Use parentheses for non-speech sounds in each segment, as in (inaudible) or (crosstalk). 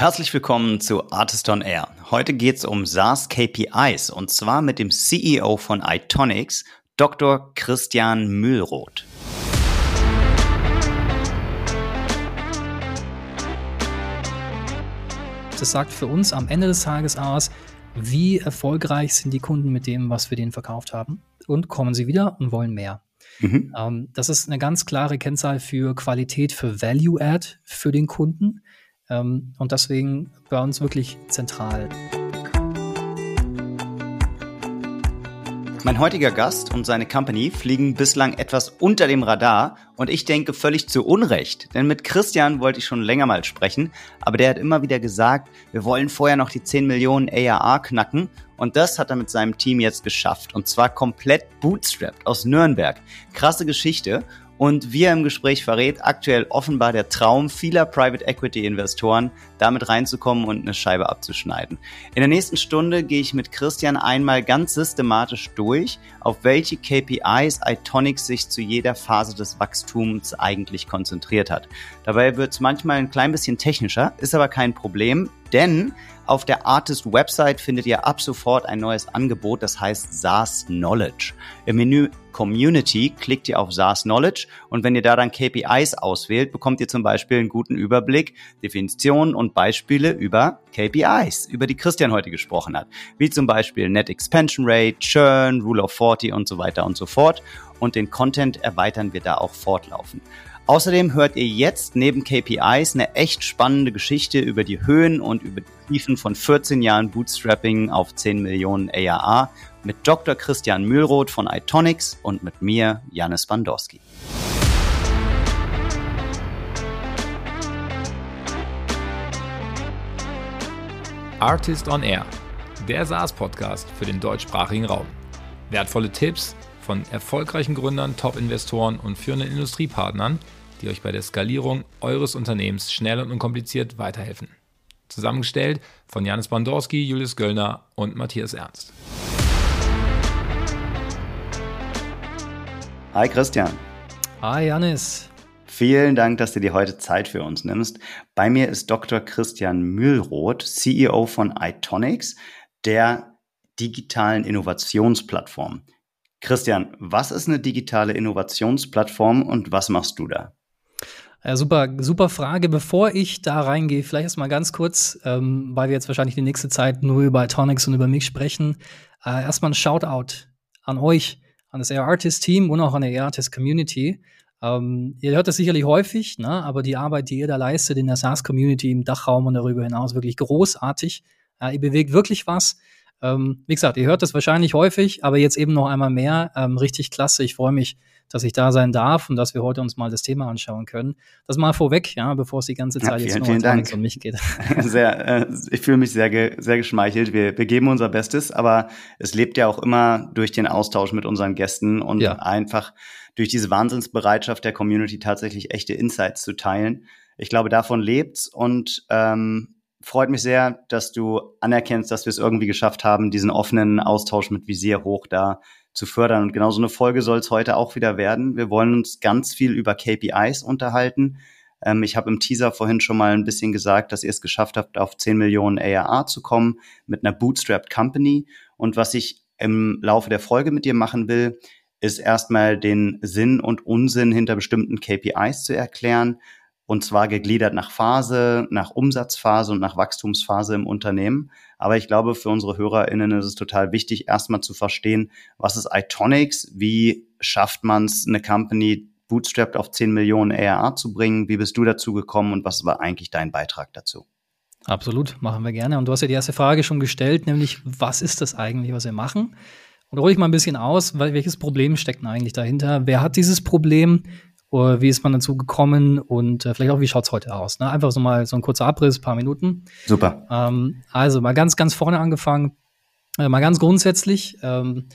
Herzlich willkommen zu Artist on Air. Heute geht es um SaaS KPIs und zwar mit dem CEO von Itonics, Dr. Christian Mühlroth. Das sagt für uns am Ende des Tages aus, wie erfolgreich sind die Kunden mit dem, was wir denen verkauft haben und kommen sie wieder und wollen mehr. Mhm. Ähm, das ist eine ganz klare Kennzahl für Qualität, für Value Add für den Kunden ähm, und deswegen bei uns wirklich zentral. Mein heutiger Gast und seine Company fliegen bislang etwas unter dem Radar und ich denke völlig zu Unrecht, denn mit Christian wollte ich schon länger mal sprechen, aber der hat immer wieder gesagt, wir wollen vorher noch die 10 Millionen ARA knacken und das hat er mit seinem Team jetzt geschafft und zwar komplett bootstrapped aus Nürnberg. Krasse Geschichte und wie er im Gespräch verrät, aktuell offenbar der Traum vieler Private Equity Investoren, damit reinzukommen und eine Scheibe abzuschneiden. In der nächsten Stunde gehe ich mit Christian einmal ganz systematisch durch, auf welche KPIs Itonics sich zu jeder Phase des Wachstums eigentlich konzentriert hat. Dabei wird es manchmal ein klein bisschen technischer, ist aber kein Problem, denn auf der Artist Website findet ihr ab sofort ein neues Angebot, das heißt SaaS Knowledge. Im Menü Community klickt ihr auf SaaS Knowledge und wenn ihr da dann KPIs auswählt, bekommt ihr zum Beispiel einen guten Überblick, Definitionen und Beispiele über KPIs, über die Christian heute gesprochen hat, wie zum Beispiel Net Expansion Rate, Churn, Rule of 40 und so weiter und so fort. Und den Content erweitern wir da auch fortlaufend. Außerdem hört ihr jetzt neben KPIs eine echt spannende Geschichte über die Höhen und über die Tiefen von 14 Jahren Bootstrapping auf 10 Millionen ARA mit Dr. Christian Mühlroth von Itonics und mit mir, Janis Bandorski. Artist on Air, der SaaS-Podcast für den deutschsprachigen Raum. Wertvolle Tipps von erfolgreichen Gründern, Top-Investoren und führenden Industriepartnern – die euch bei der Skalierung eures Unternehmens schnell und unkompliziert weiterhelfen. Zusammengestellt von Janis Bandorski, Julius Göllner und Matthias Ernst. Hi Christian. Hi Janis. Vielen Dank, dass du dir heute Zeit für uns nimmst. Bei mir ist Dr. Christian Mühlroth, CEO von Itonics, der digitalen Innovationsplattform. Christian, was ist eine digitale Innovationsplattform und was machst du da? Ja, super, super Frage. Bevor ich da reingehe, vielleicht erst mal ganz kurz, ähm, weil wir jetzt wahrscheinlich die nächste Zeit nur über Tonics und über mich sprechen. Äh, erstmal ein Shoutout an euch, an das AR-Artist-Team und auch an der AR-Artist-Community. Ähm, ihr hört das sicherlich häufig, ne? aber die Arbeit, die ihr da leistet in der SaaS-Community im Dachraum und darüber hinaus, wirklich großartig. Äh, ihr bewegt wirklich was. Ähm, wie gesagt, ihr hört das wahrscheinlich häufig, aber jetzt eben noch einmal mehr. Ähm, richtig klasse. Ich freue mich, dass ich da sein darf und dass wir heute uns mal das Thema anschauen können. Das mal vorweg, ja, bevor es die ganze Zeit ja, vielen, jetzt nur um mich geht. (laughs) Sehr, äh, ich fühle mich sehr, ge sehr geschmeichelt. Wir, wir geben unser Bestes, aber es lebt ja auch immer durch den Austausch mit unseren Gästen und ja. einfach durch diese Wahnsinnsbereitschaft der Community tatsächlich echte Insights zu teilen. Ich glaube, davon lebt's und ähm, freut mich sehr, dass du anerkennst, dass wir es irgendwie geschafft haben, diesen offenen Austausch mit Visier hoch da zu fördern. Und genau so eine Folge soll es heute auch wieder werden. Wir wollen uns ganz viel über KPIs unterhalten. Ähm, ich habe im Teaser vorhin schon mal ein bisschen gesagt, dass ihr es geschafft habt, auf 10 Millionen ARA zu kommen mit einer Bootstrapped Company. Und was ich im Laufe der Folge mit dir machen will, ist erstmal den Sinn und Unsinn hinter bestimmten KPIs zu erklären und zwar gegliedert nach Phase, nach Umsatzphase und nach Wachstumsphase im Unternehmen. Aber ich glaube, für unsere HörerInnen ist es total wichtig, erstmal zu verstehen, was ist Itonics, wie schafft man es, eine Company bootstrapped auf 10 Millionen ARA zu bringen, wie bist du dazu gekommen und was war eigentlich dein Beitrag dazu? Absolut, machen wir gerne. Und du hast ja die erste Frage schon gestellt, nämlich, was ist das eigentlich, was wir machen? Und hole ich mal ein bisschen aus, welches Problem steckt denn eigentlich dahinter? Wer hat dieses Problem? Wie ist man dazu gekommen und äh, vielleicht auch, wie schaut's heute aus? Ne? Einfach so mal so ein kurzer Abriss, paar Minuten. Super. Ähm, also mal ganz, ganz vorne angefangen, äh, mal ganz grundsätzlich. Ähm,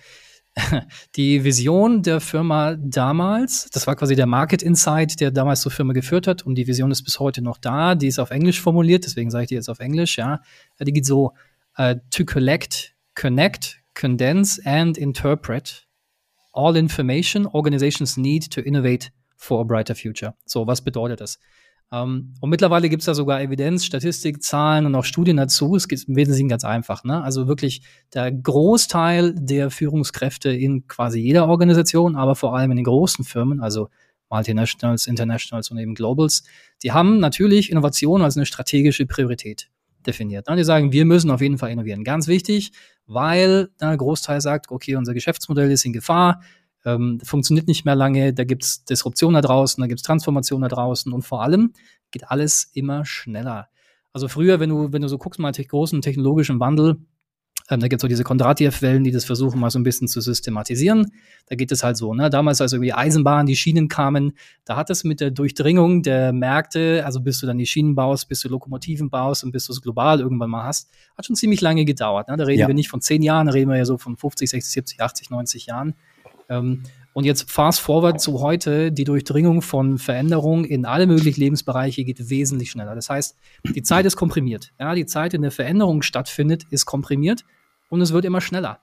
(laughs) die Vision der Firma damals, das war quasi der Market Insight, der damals zur Firma geführt hat und die Vision ist bis heute noch da. Die ist auf Englisch formuliert, deswegen sage ich die jetzt auf Englisch, ja. Die geht so, uh, to collect, connect, condense and interpret all information organizations need to innovate for a brighter future. So, was bedeutet das? Ähm, und mittlerweile gibt es da sogar Evidenz, Statistik, Zahlen und auch Studien dazu. Es ist im Wesentlichen ganz einfach. Ne? Also wirklich der Großteil der Führungskräfte in quasi jeder Organisation, aber vor allem in den großen Firmen, also Multinationals, Internationals und eben Globals, die haben natürlich Innovation als eine strategische Priorität definiert. Ne? Die sagen, wir müssen auf jeden Fall innovieren. Ganz wichtig, weil der Großteil sagt, okay, unser Geschäftsmodell ist in Gefahr, ähm, funktioniert nicht mehr lange, da gibt es Disruption da draußen, da gibt es Transformation da draußen und vor allem geht alles immer schneller. Also früher, wenn du, wenn du so guckst, mal großen technologischen Wandel, ähm, da gibt es so diese Kondratiev-Wellen, die das versuchen, mal so ein bisschen zu systematisieren. Da geht es halt so, ne? Damals, als irgendwie Eisenbahn, die Schienen kamen, da hat es mit der Durchdringung der Märkte, also bis du dann die Schienen baust, bis du Lokomotiven baust und bis du es global irgendwann mal hast, hat schon ziemlich lange gedauert. Ne? Da reden ja. wir nicht von zehn Jahren, da reden wir ja so von 50, 60, 70, 80, 90 Jahren. Ähm, und jetzt fast forward zu heute, die Durchdringung von Veränderungen in alle möglichen Lebensbereiche geht wesentlich schneller. Das heißt, die Zeit ist komprimiert. Ja, die Zeit, in der Veränderung stattfindet, ist komprimiert und es wird immer schneller.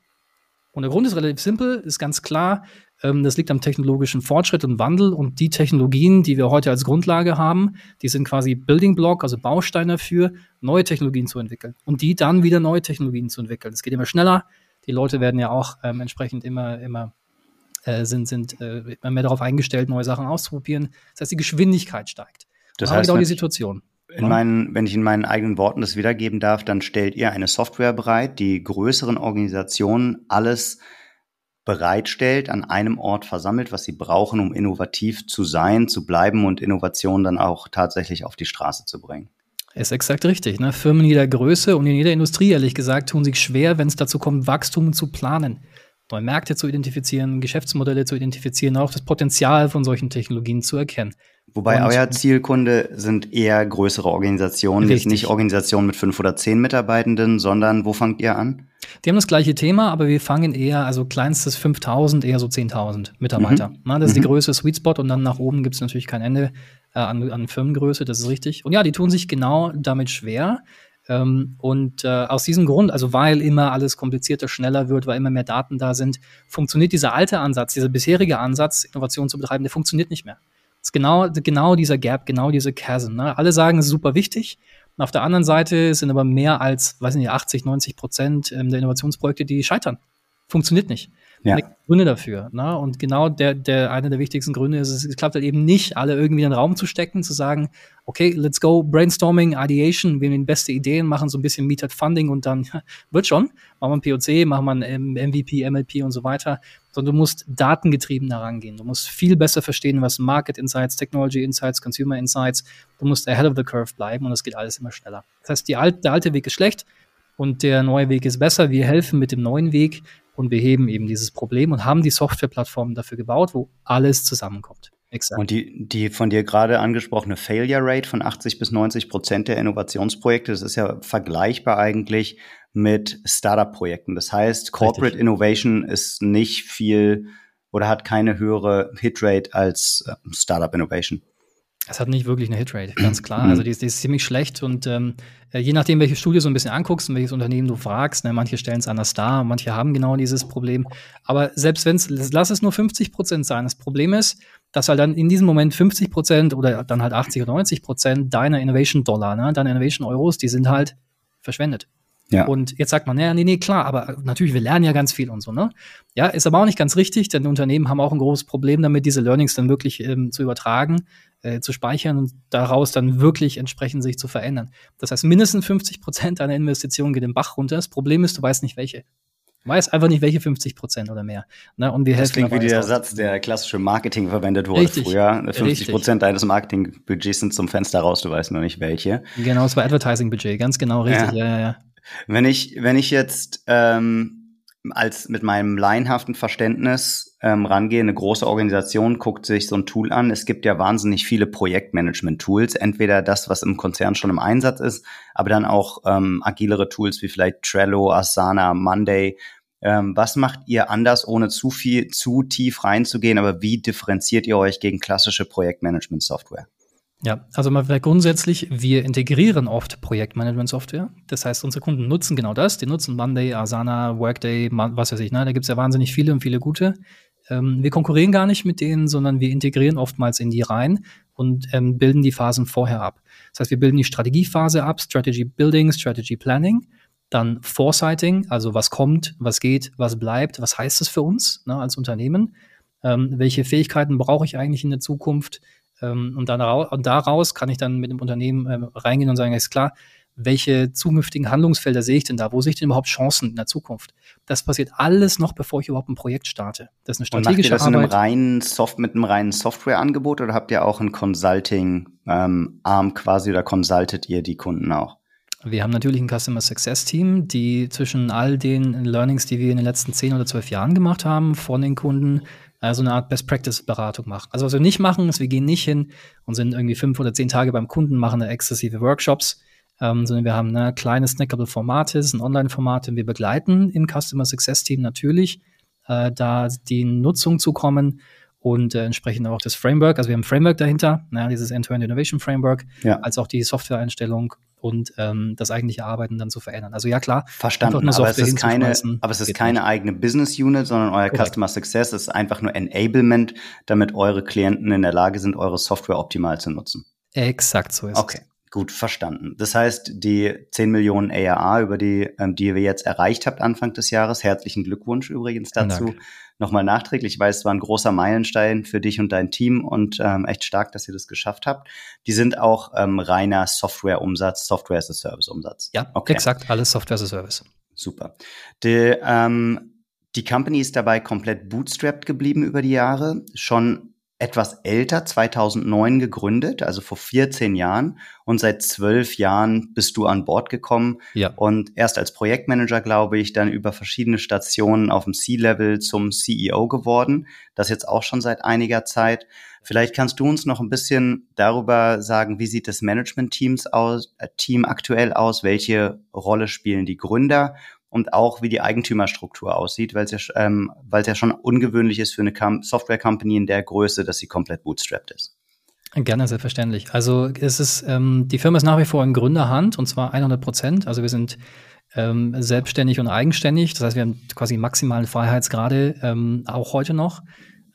Und der Grund ist relativ simpel, ist ganz klar. Ähm, das liegt am technologischen Fortschritt und Wandel und die Technologien, die wir heute als Grundlage haben, die sind quasi Building Block, also Baustein dafür, neue Technologien zu entwickeln und die dann wieder neue Technologien zu entwickeln. Es geht immer schneller. Die Leute werden ja auch ähm, entsprechend immer, immer äh, sind, sind äh, immer mehr darauf eingestellt, neue Sachen auszuprobieren. Das heißt, die Geschwindigkeit steigt. Das heißt, genau die Situation. In meinen, wenn ich in meinen eigenen Worten das wiedergeben darf, dann stellt ihr eine Software bereit, die größeren Organisationen alles bereitstellt, an einem Ort versammelt, was sie brauchen, um innovativ zu sein, zu bleiben und Innovation dann auch tatsächlich auf die Straße zu bringen. Ist exakt richtig. Ne? Firmen jeder Größe und in jeder Industrie, ehrlich gesagt, tun sich schwer, wenn es dazu kommt, Wachstum zu planen neue Märkte zu identifizieren, Geschäftsmodelle zu identifizieren, auch das Potenzial von solchen Technologien zu erkennen. Wobei und, euer Zielkunde sind eher größere Organisationen, richtig. nicht Organisationen mit fünf oder zehn Mitarbeitenden, sondern wo fangt ihr an? Die haben das gleiche Thema, aber wir fangen eher, also kleinstes 5000, eher so 10.000 Mitarbeiter. Mhm. Na, das ist mhm. die Größe Sweet Spot und dann nach oben gibt es natürlich kein Ende äh, an, an Firmengröße, das ist richtig. Und ja, die tun sich genau damit schwer, ähm, und äh, aus diesem Grund, also weil immer alles komplizierter, schneller wird, weil immer mehr Daten da sind, funktioniert dieser alte Ansatz, dieser bisherige Ansatz, Innovation zu betreiben, der funktioniert nicht mehr. Das ist genau, genau dieser Gap, genau diese Chasm. Ne? Alle sagen, es ist super wichtig. Und auf der anderen Seite sind aber mehr als, weiß nicht, 80, 90 Prozent ähm, der Innovationsprojekte, die scheitern. Funktioniert nicht. Ja. Gründe dafür. Ne? Und genau der, der, einer der wichtigsten Gründe ist, es klappt halt eben nicht, alle irgendwie in den Raum zu stecken, zu sagen, okay, let's go, Brainstorming, Ideation, wir nehmen beste Ideen, machen so ein bisschen Metered Funding und dann (laughs) wird schon. Machen wir ein POC, machen wir ein MVP, MLP und so weiter. Sondern du musst datengetrieben herangehen. Du musst viel besser verstehen, was Market Insights, Technology Insights, Consumer Insights. Du musst ahead of the curve bleiben und das geht alles immer schneller. Das heißt, die alte, der alte Weg ist schlecht und der neue Weg ist besser. Wir helfen mit dem neuen Weg und beheben eben dieses Problem und haben die Softwareplattform dafür gebaut, wo alles zusammenkommt. Exakt. Und die, die von dir gerade angesprochene Failure Rate von 80 bis 90 Prozent der Innovationsprojekte, das ist ja vergleichbar eigentlich mit Startup-Projekten. Das heißt, Corporate Richtig. Innovation ist nicht viel oder hat keine höhere Hitrate als äh, Startup Innovation. Es hat nicht wirklich eine Hitrate, ganz klar. Also die ist, die ist ziemlich schlecht und ähm, äh, je nachdem, welche Studie du so ein bisschen anguckst und welches Unternehmen du fragst, ne, manche stellen es anders dar, manche haben genau dieses Problem. Aber selbst wenn es, lass es nur 50 Prozent sein, das Problem ist, dass halt dann in diesem Moment 50 Prozent oder dann halt 80 oder 90 Prozent deiner Innovation-Dollar, ne, deiner Innovation-Euros, die sind halt verschwendet. Ja. Und jetzt sagt man, ja, nee, nee, klar, aber natürlich, wir lernen ja ganz viel und so, ne? Ja, ist aber auch nicht ganz richtig, denn Unternehmen haben auch ein großes Problem damit, diese Learnings dann wirklich ähm, zu übertragen, äh, zu speichern und daraus dann wirklich entsprechend sich zu verändern. Das heißt, mindestens 50 Prozent deiner Investition geht den Bach runter. Das Problem ist, du weißt nicht welche. Du weißt einfach nicht, welche 50 Prozent oder mehr. Ne? Und wir das klingt wie der Satz, der klassische Marketing verwendet wurde richtig, früher. 50 Prozent deines Marketingbudgets sind zum Fenster raus, du weißt nur nicht welche. Genau, es war Advertising-Budget, ganz genau richtig. Ja. ja, ja, ja. Wenn ich, wenn ich jetzt ähm, als mit meinem laienhaften Verständnis ähm, rangehe, eine große Organisation guckt sich so ein Tool an. Es gibt ja wahnsinnig viele Projektmanagement-Tools. Entweder das, was im Konzern schon im Einsatz ist, aber dann auch ähm, agilere Tools wie vielleicht Trello, Asana, Monday. Ähm, was macht ihr anders, ohne zu viel, zu tief reinzugehen? Aber wie differenziert ihr euch gegen klassische Projektmanagement-Software? Ja, also mal vielleicht grundsätzlich, wir integrieren oft Projektmanagement-Software. Das heißt, unsere Kunden nutzen genau das. Die nutzen Monday, Asana, Workday, was weiß ich, ne? Da gibt's ja wahnsinnig viele und viele gute. Ähm, wir konkurrieren gar nicht mit denen, sondern wir integrieren oftmals in die rein und ähm, bilden die Phasen vorher ab. Das heißt, wir bilden die Strategiephase ab, Strategy Building, Strategy Planning, dann Foresighting, also was kommt, was geht, was bleibt, was heißt es für uns ne, als Unternehmen, ähm, welche Fähigkeiten brauche ich eigentlich in der Zukunft ähm, und, dann und daraus kann ich dann mit dem Unternehmen ähm, reingehen und sagen, ist klar, welche zukünftigen Handlungsfelder sehe ich denn da? Wo sehe ich denn überhaupt Chancen in der Zukunft? Das passiert alles noch, bevor ich überhaupt ein Projekt starte. Das ist eine strategische Und macht ihr das Arbeit. In einem reinen Soft mit einem reinen Softwareangebot oder habt ihr auch ein Consulting-Arm ähm, quasi oder consultet ihr die Kunden auch? Wir haben natürlich ein Customer Success Team, die zwischen all den Learnings, die wir in den letzten zehn oder zwölf Jahren gemacht haben, von den Kunden also eine Art Best Practice Beratung machen. Also was wir nicht machen, ist, wir gehen nicht hin und sind irgendwie fünf oder zehn Tage beim Kunden, machen da exzessive Workshops, ähm, sondern wir haben eine kleine snackable Formate, ein Online-Format, wir begleiten im Customer Success Team natürlich, äh, da die Nutzung zu kommen und äh, entsprechend auch das Framework. Also wir haben ein Framework dahinter, na, dieses End-to-End Innovation Framework, ja. als auch die Softwareeinstellung und ähm, das eigentliche Arbeiten dann zu verändern. Also ja klar, verstanden. Aber es ist keine, aber es ist keine nicht. eigene Business Unit, sondern euer Correct. Customer Success ist einfach nur Enablement, damit eure Klienten in der Lage sind, eure Software optimal zu nutzen. Exakt so ist okay. es. Okay. Gut, verstanden. Das heißt, die 10 Millionen ARA, über die, ähm, die ihr jetzt erreicht habt Anfang des Jahres, herzlichen Glückwunsch übrigens dazu. Nochmal nachträglich. Ich weiß, es war ein großer Meilenstein für dich und dein Team und ähm, echt stark, dass ihr das geschafft habt. Die sind auch ähm, reiner Software-Umsatz, Software as a Service-Umsatz. Ja, okay. exakt, alles Software as a Service. Super. Die, ähm, die Company ist dabei komplett bootstrapped geblieben über die Jahre. Schon etwas älter, 2009 gegründet, also vor 14 Jahren. Und seit zwölf Jahren bist du an Bord gekommen. Ja. Und erst als Projektmanager, glaube ich, dann über verschiedene Stationen auf dem C-Level zum CEO geworden. Das jetzt auch schon seit einiger Zeit. Vielleicht kannst du uns noch ein bisschen darüber sagen, wie sieht das Management-Teams aus, äh, Team aktuell aus? Welche Rolle spielen die Gründer? Und auch wie die Eigentümerstruktur aussieht, weil es ja, ähm, weil es ja schon ungewöhnlich ist für eine Software-Company in der Größe, dass sie komplett bootstrapped ist. Gerne, selbstverständlich. Also es ist, ähm, die Firma ist nach wie vor in Gründerhand und zwar 100 Prozent. Also wir sind ähm, selbstständig und eigenständig. Das heißt, wir haben quasi maximalen Freiheitsgrade ähm, auch heute noch.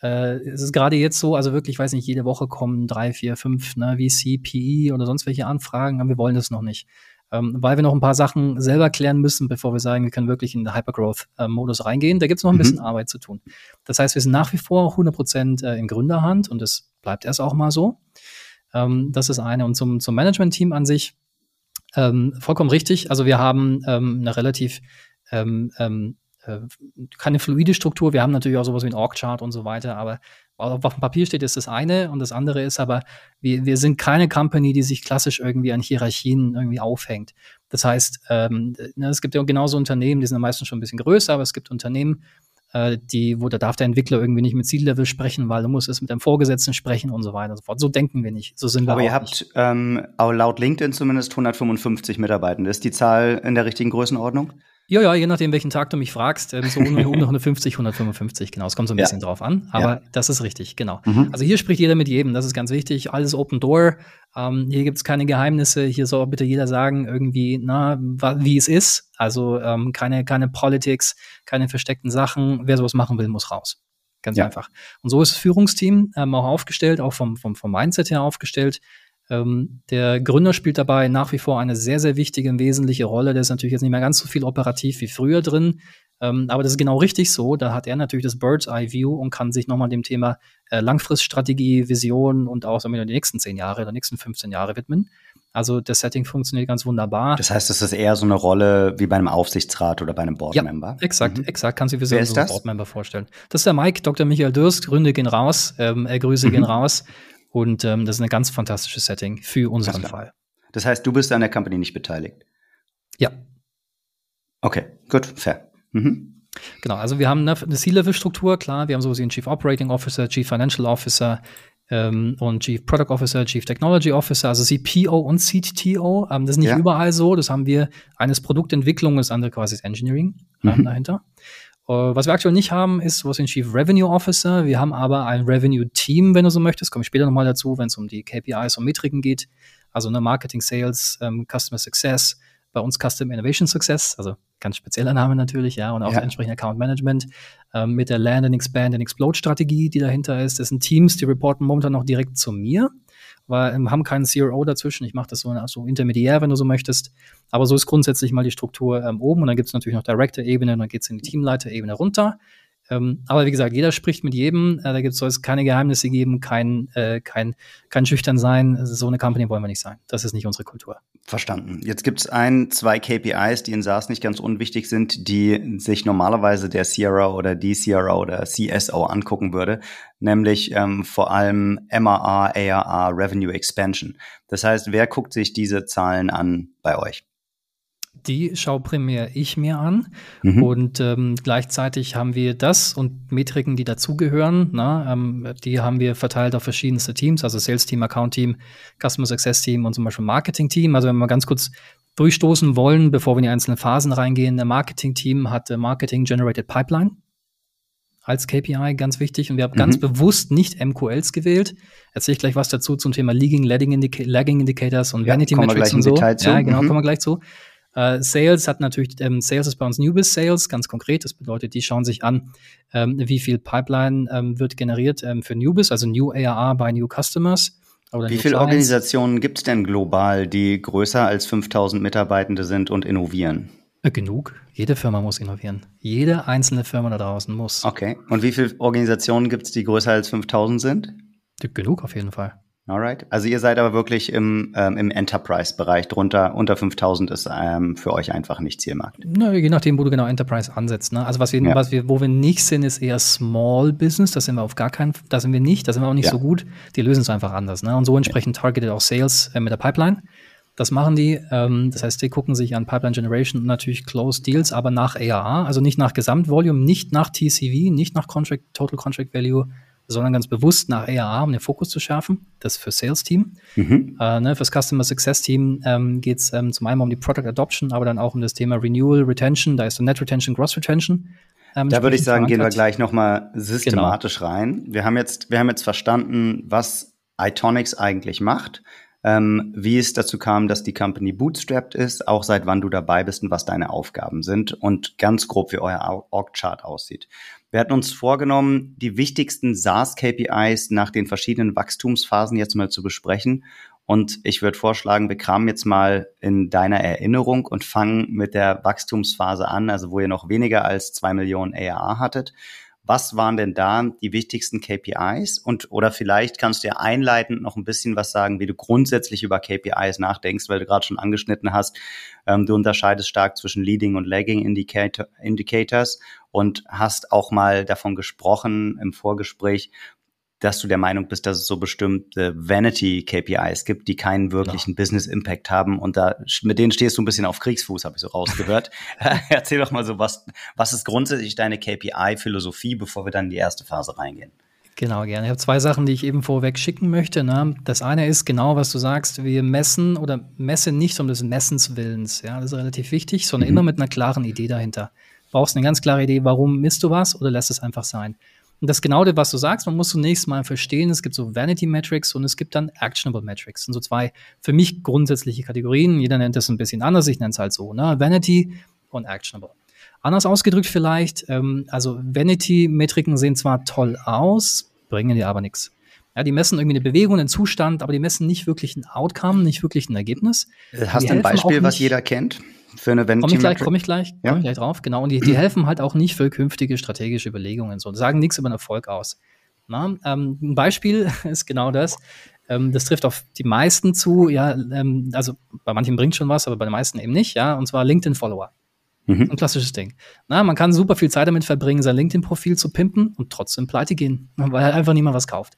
Äh, es ist gerade jetzt so, also wirklich, ich weiß nicht, jede Woche kommen drei, vier, fünf ne, VC, PE oder sonst welche Anfragen, aber wir wollen das noch nicht ähm, weil wir noch ein paar Sachen selber klären müssen, bevor wir sagen, wir können wirklich in den Hypergrowth-Modus reingehen. Da gibt es noch ein mhm. bisschen Arbeit zu tun. Das heißt, wir sind nach wie vor 100% äh, in Gründerhand und das bleibt erst auch mal so. Ähm, das ist eine. Und zum, zum Management-Team an sich, ähm, vollkommen richtig. Also wir haben ähm, eine relativ ähm, ähm, äh, keine fluide Struktur. Wir haben natürlich auch sowas wie ein Org-Chart und so weiter, aber auf dem Papier steht, ist das eine und das andere ist aber, wir, wir sind keine Company, die sich klassisch irgendwie an Hierarchien irgendwie aufhängt. Das heißt, ähm, ne, es gibt ja genauso Unternehmen, die sind meistens schon ein bisschen größer, aber es gibt Unternehmen, äh, die, wo da darf der Entwickler irgendwie nicht mit Ziellevel sprechen, weil du musst es mit deinem Vorgesetzten sprechen und so weiter und so fort. So denken wir nicht. So sind wir Aber ihr habt ähm, laut LinkedIn zumindest 155 Mitarbeitende. Ist die Zahl in der richtigen Größenordnung? Ja, ja, je nachdem, welchen Tag du mich fragst, ähm, so um 150, 155, genau. Es kommt so ein bisschen ja. drauf an, aber ja. das ist richtig, genau. Mhm. Also hier spricht jeder mit jedem, das ist ganz wichtig. Alles Open Door. Ähm, hier gibt's keine Geheimnisse. Hier soll bitte jeder sagen, irgendwie, na, wie es ist. Also ähm, keine, keine Politics, keine versteckten Sachen. Wer sowas machen will, muss raus. Ganz ja. einfach. Und so ist das Führungsteam ähm, auch aufgestellt, auch vom, vom, vom Mindset her aufgestellt. Ähm, der Gründer spielt dabei nach wie vor eine sehr, sehr wichtige und wesentliche Rolle. Der ist natürlich jetzt nicht mehr ganz so viel operativ wie früher drin. Ähm, aber das ist genau richtig so. Da hat er natürlich das Bird's Eye View und kann sich nochmal dem Thema äh, Langfriststrategie, Vision und auch so die nächsten zehn Jahre oder nächsten 15 Jahre widmen. Also das Setting funktioniert ganz wunderbar. Das heißt, es ist eher so eine Rolle wie bei einem Aufsichtsrat oder bei einem Boardmember. Ja, exakt, mhm. exakt. Kannst du dir so einen Boardmember vorstellen. Das ist der Mike, Dr. Michael Dürst, Gründe gehen raus, ähm, äh, Grüße mhm. gehen raus. Und ähm, das ist ein ganz fantastisches Setting für unseren Fall. Das heißt, du bist an der Company nicht beteiligt? Ja. Okay, gut, fair. Mhm. Genau, also wir haben eine, eine C-Level-Struktur, klar, wir haben sowas wie einen Chief Operating Officer, Chief Financial Officer ähm, und Chief Product Officer, Chief Technology Officer, also CPO und CTO. Ähm, das ist nicht ja. überall so, das haben wir eines Produktentwicklung, das andere quasi ist Engineering ähm, mhm. dahinter. Uh, was wir aktuell nicht haben, ist was wie ein Chief Revenue Officer. Wir haben aber ein Revenue Team, wenn du so möchtest. Komme ich später nochmal dazu, wenn es um die KPIs und Metriken geht. Also ne, Marketing, Sales, ähm, Customer Success, bei uns Custom Innovation Success, also ganz spezieller Name natürlich, ja, und auch ja. entsprechend Account Management ähm, mit der Land and Expand and Explode Strategie, die dahinter ist. Das sind Teams, die reporten momentan noch direkt zu mir, weil ähm, haben keinen CRO dazwischen. Ich mache das so, so intermediär, wenn du so möchtest. Aber so ist grundsätzlich mal die Struktur ähm, oben und dann gibt es natürlich noch Director-Ebene dann geht es in die Teamleiter-Ebene runter. Ähm, aber wie gesagt, jeder spricht mit jedem. Äh, da soll es keine Geheimnisse geben, kein, äh, kein, kein schüchtern sein. So eine Company wollen wir nicht sein. Das ist nicht unsere Kultur. Verstanden. Jetzt gibt es ein, zwei KPIs, die in SaaS nicht ganz unwichtig sind, die sich normalerweise der CRO oder die CRO oder CSO angucken würde, nämlich ähm, vor allem MRR, ARR, Revenue Expansion. Das heißt, wer guckt sich diese Zahlen an bei euch? Die schaue primär ich mir an. Mhm. Und ähm, gleichzeitig haben wir das und Metriken, die dazugehören, ähm, die haben wir verteilt auf verschiedenste Teams, also Sales Team, Account Team, Customer Success Team und zum Beispiel Marketing Team. Also wenn wir ganz kurz durchstoßen wollen, bevor wir in die einzelnen Phasen reingehen, der Marketing Team hat Marketing Generated Pipeline als KPI ganz wichtig und wir haben mhm. ganz bewusst nicht MQLs gewählt. Erzähle ich gleich was dazu zum Thema Leading, Lagging, Indica Lagging Indicators und ja, Vanity Metrics und so. Ja, genau, mhm. kommen wir gleich zu. Äh, Sales hat natürlich, ähm, Sales ist bei uns Newbiz Sales, ganz konkret. Das bedeutet, die schauen sich an, ähm, wie viel Pipeline ähm, wird generiert ähm, für Newbiz, also New ARR bei New Customers. wie viele Organisationen gibt es denn global, die größer als 5000 Mitarbeitende sind und innovieren? Äh, genug. Jede Firma muss innovieren. Jede einzelne Firma da draußen muss. Okay. Und wie viele Organisationen gibt es, die größer als 5000 sind? Genug auf jeden Fall. Alright. Also ihr seid aber wirklich im, ähm, im Enterprise-Bereich drunter. Unter 5000 ist ähm, für euch einfach nicht Zielmarkt. Na, je nachdem, wo du genau Enterprise ansetzt. Ne? Also was wir, ja. was wir, wo wir nicht sind, ist eher Small Business. Da sind wir auf gar keinen, da sind wir nicht. Da sind wir auch nicht ja. so gut. Die lösen es einfach anders. Ne? Und so entsprechend ja. targeted auch Sales äh, mit der Pipeline. Das machen die. Ähm, das heißt, die gucken sich an Pipeline Generation und natürlich Close Deals, aber nach ARA, also nicht nach Gesamtvolume, nicht nach TCV, nicht nach Contract, Total Contract Value, sondern ganz bewusst nach ARA, um den Fokus zu schärfen. Das für Sales Team. Mhm. Äh, ne, fürs Customer Success Team ähm, geht es ähm, zum einen um die Product Adoption, aber dann auch um das Thema Renewal, Retention. Da ist so Net Retention, Gross Retention. Ähm, da würde ich sagen, gehen wir gleich nochmal systematisch genau. rein. Wir haben jetzt, wir haben jetzt verstanden, was Itonics eigentlich macht. Ähm, wie es dazu kam, dass die Company bootstrapped ist, auch seit wann du dabei bist und was deine Aufgaben sind und ganz grob, wie euer Org-Chart aussieht. Wir hatten uns vorgenommen, die wichtigsten SaaS-KPIs nach den verschiedenen Wachstumsphasen jetzt mal zu besprechen. Und ich würde vorschlagen, wir kramen jetzt mal in deiner Erinnerung und fangen mit der Wachstumsphase an, also wo ihr noch weniger als zwei Millionen ARA hattet. Was waren denn da die wichtigsten KPIs? Und oder vielleicht kannst du ja einleitend noch ein bisschen was sagen, wie du grundsätzlich über KPIs nachdenkst, weil du gerade schon angeschnitten hast, ähm, du unterscheidest stark zwischen Leading und Lagging Indicator, Indicators und hast auch mal davon gesprochen im Vorgespräch, dass du der Meinung bist, dass es so bestimmte Vanity-KPIs gibt, die keinen wirklichen genau. Business-Impact haben und da mit denen stehst du ein bisschen auf Kriegsfuß, habe ich so rausgehört. (laughs) (laughs) Erzähl doch mal so, was, was ist grundsätzlich deine KPI-Philosophie, bevor wir dann in die erste Phase reingehen? Genau, gerne. Ich habe zwei Sachen, die ich eben vorweg schicken möchte. Ne? Das eine ist genau, was du sagst. Wir messen oder messen nicht um des Messens Willens. Ja, das ist relativ wichtig, sondern mhm. immer mit einer klaren Idee dahinter. Brauchst eine ganz klare Idee, warum misst du was oder lässt es einfach sein. Und das ist genau das, was du sagst. Man muss zunächst mal verstehen, es gibt so Vanity Metrics und es gibt dann Actionable Metrics. Das sind so zwei für mich grundsätzliche Kategorien. Jeder nennt das ein bisschen anders. Ich nenne es halt so. Ne? Vanity und Actionable. Anders ausgedrückt vielleicht, ähm, also Vanity-Metriken sehen zwar toll aus, bringen dir aber nichts. Ja, die messen irgendwie eine Bewegung, einen Zustand, aber die messen nicht wirklich ein Outcome, nicht wirklich ein Ergebnis. Hast du ein Beispiel, was jeder kennt? Für eine Vanity Komme ich gleich, komme ich gleich, ja? komm ich gleich drauf. Genau. Und die, die helfen halt auch nicht für künftige strategische Überlegungen. So, sagen nichts über den Erfolg aus. Na, ähm, ein Beispiel (laughs) ist genau das. Ähm, das trifft auf die meisten zu. Ja, ähm, also bei manchen bringt schon was, aber bei den meisten eben nicht. Ja, und zwar LinkedIn-Follower. Mhm. Ein klassisches Ding. Na, man kann super viel Zeit damit verbringen, sein LinkedIn-Profil zu pimpen und trotzdem pleite gehen, weil halt einfach niemand was kauft.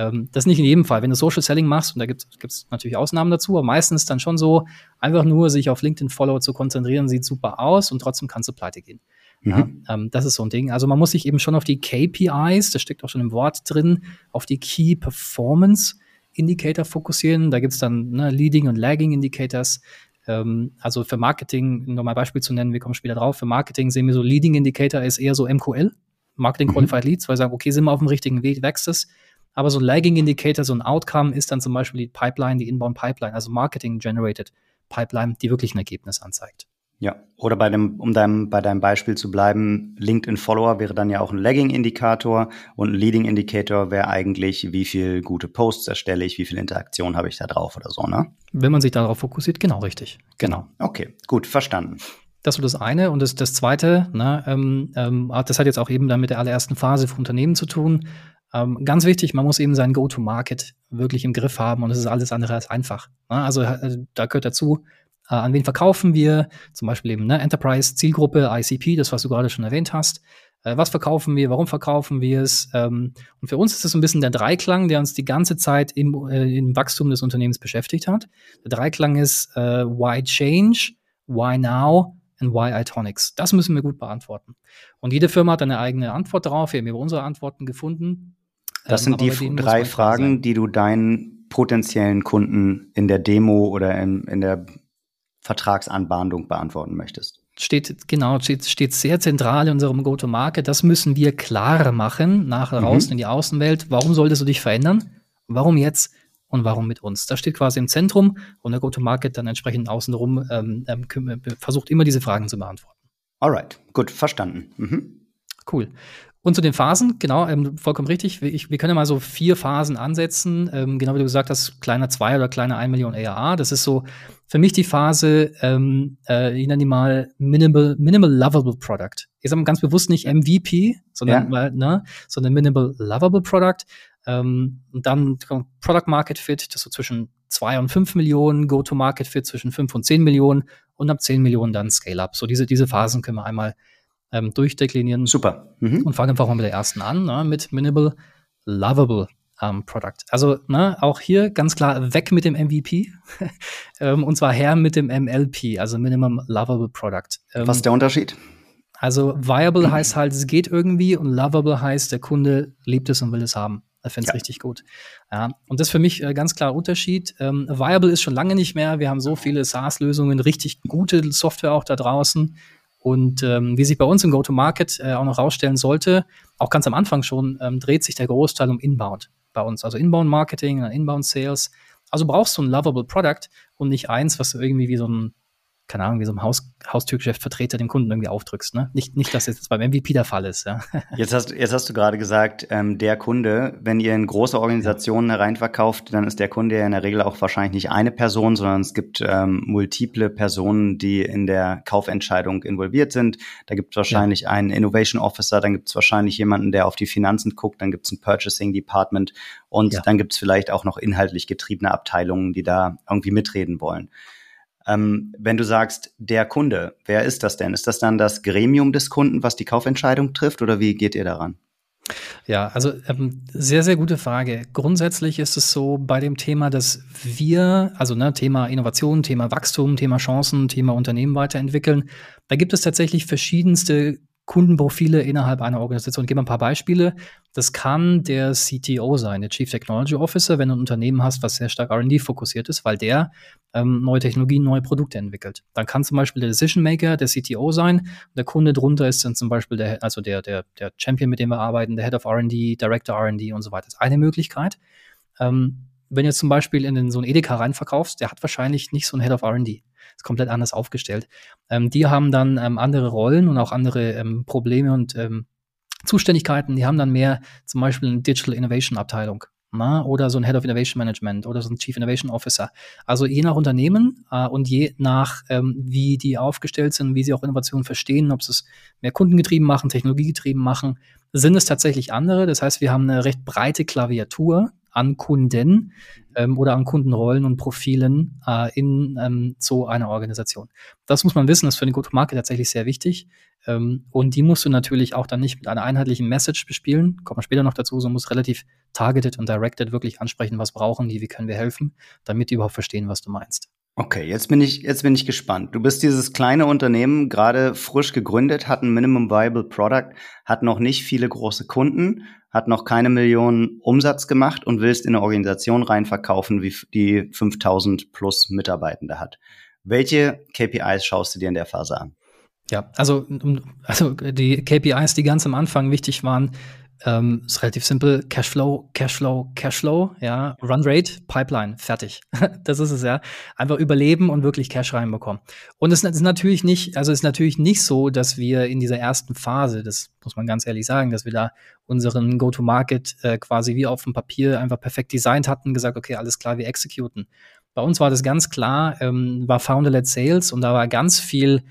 Ähm, das nicht in jedem Fall. Wenn du Social Selling machst, und da gibt es natürlich Ausnahmen dazu, aber meistens dann schon so, einfach nur sich auf LinkedIn-Follower zu konzentrieren, sieht super aus und trotzdem kannst du pleite gehen. Mhm. Ja, ähm, das ist so ein Ding. Also man muss sich eben schon auf die KPIs, das steckt auch schon im Wort drin, auf die Key Performance Indicator fokussieren. Da gibt es dann ne, Leading und Lagging Indicators. Ähm, also für Marketing, um nochmal Beispiel zu nennen, wir kommen später drauf, für Marketing sehen wir so Leading Indicator ist eher so MQL, Marketing mhm. Qualified mhm. Leads, weil wir sagen, okay, sind wir auf dem richtigen Weg, wächst es. Aber so ein Lagging Indicator, so ein Outcome ist dann zum Beispiel die Pipeline, die Inbound Pipeline, also Marketing Generated Pipeline, die wirklich ein Ergebnis anzeigt. Ja, oder bei dem, um deinem, bei deinem Beispiel zu bleiben, LinkedIn-Follower wäre dann ja auch ein Lagging-Indikator und ein Leading-Indicator wäre eigentlich, wie viel gute Posts erstelle ich, wie viel Interaktion habe ich da drauf oder so, ne? Wenn man sich darauf fokussiert, genau richtig. Genau. Okay, gut, verstanden. Das ist das eine. Und das, das zweite, ne, ähm, ähm, das hat jetzt auch eben dann mit der allerersten Phase für Unternehmen zu tun. Ähm, ganz wichtig, man muss eben sein Go-to-Market wirklich im Griff haben und es ist alles andere als einfach. Ne? Also äh, da gehört dazu, äh, an wen verkaufen wir, zum Beispiel eben ne, Enterprise, Zielgruppe, ICP, das, was du gerade schon erwähnt hast. Äh, was verkaufen wir, warum verkaufen wir es? Ähm, und für uns ist es ein bisschen der Dreiklang, der uns die ganze Zeit im, äh, im Wachstum des Unternehmens beschäftigt hat. Der Dreiklang ist äh, Why Change, Why Now and Why Itonics. Das müssen wir gut beantworten. Und jede Firma hat eine eigene Antwort darauf. Wir haben über unsere Antworten gefunden. Das ähm, sind die drei Fragen, die du deinen potenziellen Kunden in der Demo oder in, in der Vertragsanbahndung beantworten möchtest. Steht, genau, steht, steht sehr zentral in unserem Go-to-Market. Das müssen wir klarer machen, nach raus mhm. in die Außenwelt. Warum solltest du dich verändern? Warum jetzt? Und warum mit uns? Das steht quasi im Zentrum und der Go-to-Market dann entsprechend außenrum ähm, ähm, versucht immer diese Fragen zu beantworten. Alright, gut, verstanden. Mhm. Cool. Und zu den Phasen, genau, ähm, vollkommen richtig. Ich, wir können ja mal so vier Phasen ansetzen. Ähm, genau wie du gesagt hast, kleiner 2 oder kleiner 1 Million ARA. Das ist so für mich die Phase, ähm, äh, ich nenne die mal Minimal, Minimal Lovable Product. Ich sage mal ganz bewusst nicht MVP, sondern, ja. ne, sondern Minimal Lovable Product. Ähm, und dann Product Market Fit, das so zwischen 2 und 5 Millionen, Go-to-Market Fit zwischen 5 und 10 Millionen und ab 10 Millionen dann Scale-Up. So diese, diese Phasen können wir einmal ähm, durchdeklinieren. Super. Mhm. Und fangen einfach mal mit der ersten an, ne, mit Minimal Lovable ähm, Product. Also ne, auch hier ganz klar weg mit dem MVP (laughs) ähm, und zwar her mit dem MLP, also Minimum Lovable Product. Ähm, Was ist der Unterschied? Also viable heißt halt, es geht irgendwie und lovable heißt, der Kunde liebt es und will es haben. Er fände es ja. richtig gut. Ja, und das ist für mich äh, ganz klar Unterschied. Ähm, viable ist schon lange nicht mehr. Wir haben so viele SaaS-Lösungen, richtig gute Software auch da draußen. Und ähm, wie sich bei uns im Go-to-Market äh, auch noch rausstellen sollte, auch ganz am Anfang schon, ähm, dreht sich der Großteil um Inbound bei uns. Also Inbound-Marketing, Inbound-Sales. Also brauchst du ein lovable Product und nicht eins, was du irgendwie wie so ein keine Ahnung, wie so ein Haus, Haustürgeschäftvertreter dem Kunden irgendwie aufdrückst. Ne? Nicht, nicht, dass jetzt beim MVP der Fall ist. Ja. (laughs) Jetzt, hast, jetzt hast du gerade gesagt, ähm, der Kunde, wenn ihr in große Organisationen hereinverkauft, dann ist der Kunde ja in der Regel auch wahrscheinlich nicht eine Person, sondern es gibt ähm, multiple Personen, die in der Kaufentscheidung involviert sind. Da gibt es wahrscheinlich ja. einen Innovation Officer, dann gibt es wahrscheinlich jemanden, der auf die Finanzen guckt, dann gibt es ein Purchasing Department und ja. dann gibt es vielleicht auch noch inhaltlich getriebene Abteilungen, die da irgendwie mitreden wollen. Ähm, wenn du sagst, der Kunde, wer ist das denn? Ist das dann das Gremium des Kunden, was die Kaufentscheidung trifft oder wie geht ihr daran? Ja, also ähm, sehr, sehr gute Frage. Grundsätzlich ist es so bei dem Thema, dass wir, also ne, Thema Innovation, Thema Wachstum, Thema Chancen, Thema Unternehmen weiterentwickeln, da gibt es tatsächlich verschiedenste Kundenprofile innerhalb einer Organisation. Ich gebe ein paar Beispiele. Das kann der CTO sein, der Chief Technology Officer, wenn du ein Unternehmen hast, was sehr stark R&D fokussiert ist, weil der ähm, neue Technologien, neue Produkte entwickelt. Dann kann zum Beispiel der Decision Maker, der CTO sein. Der Kunde drunter ist dann zum Beispiel der, also der, der, der Champion, mit dem wir arbeiten, der Head of R&D, Director R&D und so weiter. Das ist eine Möglichkeit. Ähm, wenn du zum Beispiel in so einen Edeka reinverkaufst, der hat wahrscheinlich nicht so einen Head of R&D ist komplett anders aufgestellt. Ähm, die haben dann ähm, andere Rollen und auch andere ähm, Probleme und ähm, Zuständigkeiten. Die haben dann mehr zum Beispiel eine Digital Innovation Abteilung. Na, oder so ein Head of Innovation Management oder so ein Chief Innovation Officer. Also je nach Unternehmen äh, und je nach, ähm, wie die aufgestellt sind, wie sie auch Innovationen verstehen, ob sie es mehr kundengetrieben machen, technologiegetrieben machen, sind es tatsächlich andere. Das heißt, wir haben eine recht breite Klaviatur an Kunden ähm, oder an Kundenrollen und Profilen äh, in ähm, so einer Organisation. Das muss man wissen, das ist für den Go-to-Market tatsächlich sehr wichtig. Ähm, und die musst du natürlich auch dann nicht mit einer einheitlichen Message bespielen, kommen wir später noch dazu, sondern musst relativ targeted und directed wirklich ansprechen, was brauchen die, wie können wir helfen, damit die überhaupt verstehen, was du meinst. Okay, jetzt bin ich, jetzt bin ich gespannt. Du bist dieses kleine Unternehmen, gerade frisch gegründet, hat ein Minimum Viable Product, hat noch nicht viele große Kunden, hat noch keine Millionen Umsatz gemacht und willst in eine Organisation reinverkaufen, wie die 5000 plus Mitarbeitende hat. Welche KPIs schaust du dir in der Phase an? Ja, also, also die KPIs, die ganz am Anfang wichtig waren, Ähm, ist relativ simpel. Cashflow, Cashflow, Cashflow, ja. Runrate, Pipeline, fertig. (laughs) das ist es ja. Einfach überleben und wirklich Cash reinbekommen. Und es ist natürlich nicht, also ist natürlich nicht so, dass wir in dieser ersten Phase, das muss man ganz ehrlich sagen, dass wir da unseren Go-to-Market äh, quasi wie auf dem Papier einfach perfekt designt hatten, gesagt, okay, alles klar, wir exekuten. Bei uns war das ganz klar, ähm, war Founder-led Sales und da war ganz viel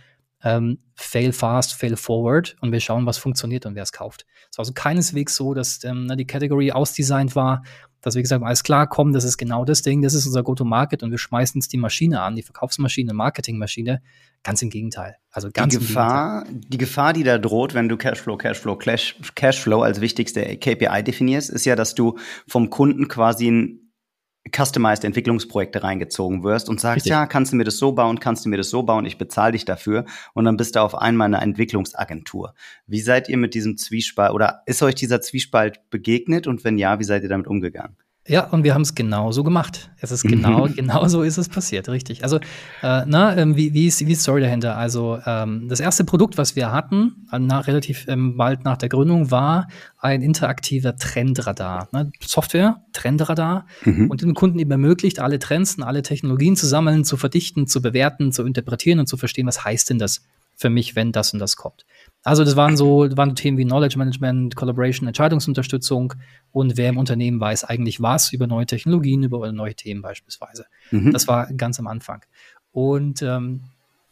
ähm, fail fast, fail forward und wir schauen, was funktioniert und wer es kauft. Es war also keineswegs so, dass ähm, die Category ausdesignt war, dass wir gesagt haben, alles klar, komm, das ist genau das Ding, das ist unser Go-to-Market und wir schmeißen jetzt die Maschine an, die Verkaufsmaschine, Marketingmaschine. Ganz im Gegenteil. Also ganz die Gefahr, die Gefahr, die da droht, wenn du Cashflow, Cashflow, Cash, Cashflow als wichtigste KPI definierst, ist ja, dass du vom Kunden quasi ein customized Entwicklungsprojekte reingezogen wirst und sagst, Richtig. ja, kannst du mir das so bauen, kannst du mir das so bauen, ich bezahle dich dafür und dann bist du auf einmal eine Entwicklungsagentur. Wie seid ihr mit diesem Zwiespalt oder ist euch dieser Zwiespalt begegnet und wenn ja, wie seid ihr damit umgegangen? Ja, und wir haben es genauso gemacht. Es ist genau, mhm. genau so ist es passiert, richtig. Also, äh, na, ähm, wie, wie, ist, wie ist Story dahinter? Also, ähm, das erste Produkt, was wir hatten, äh, nach, relativ ähm, bald nach der Gründung, war ein interaktiver Trendradar. Ne? Software, Trendradar, mhm. und den Kunden eben ermöglicht, alle Trends und alle Technologien zu sammeln, zu verdichten, zu bewerten, zu interpretieren und zu verstehen, was heißt denn das für mich, wenn das und das kommt. Also das waren so waren Themen wie Knowledge Management, Collaboration, Entscheidungsunterstützung und wer im Unternehmen weiß eigentlich was über neue Technologien, über neue Themen beispielsweise. Mhm. Das war ganz am Anfang. Und ähm,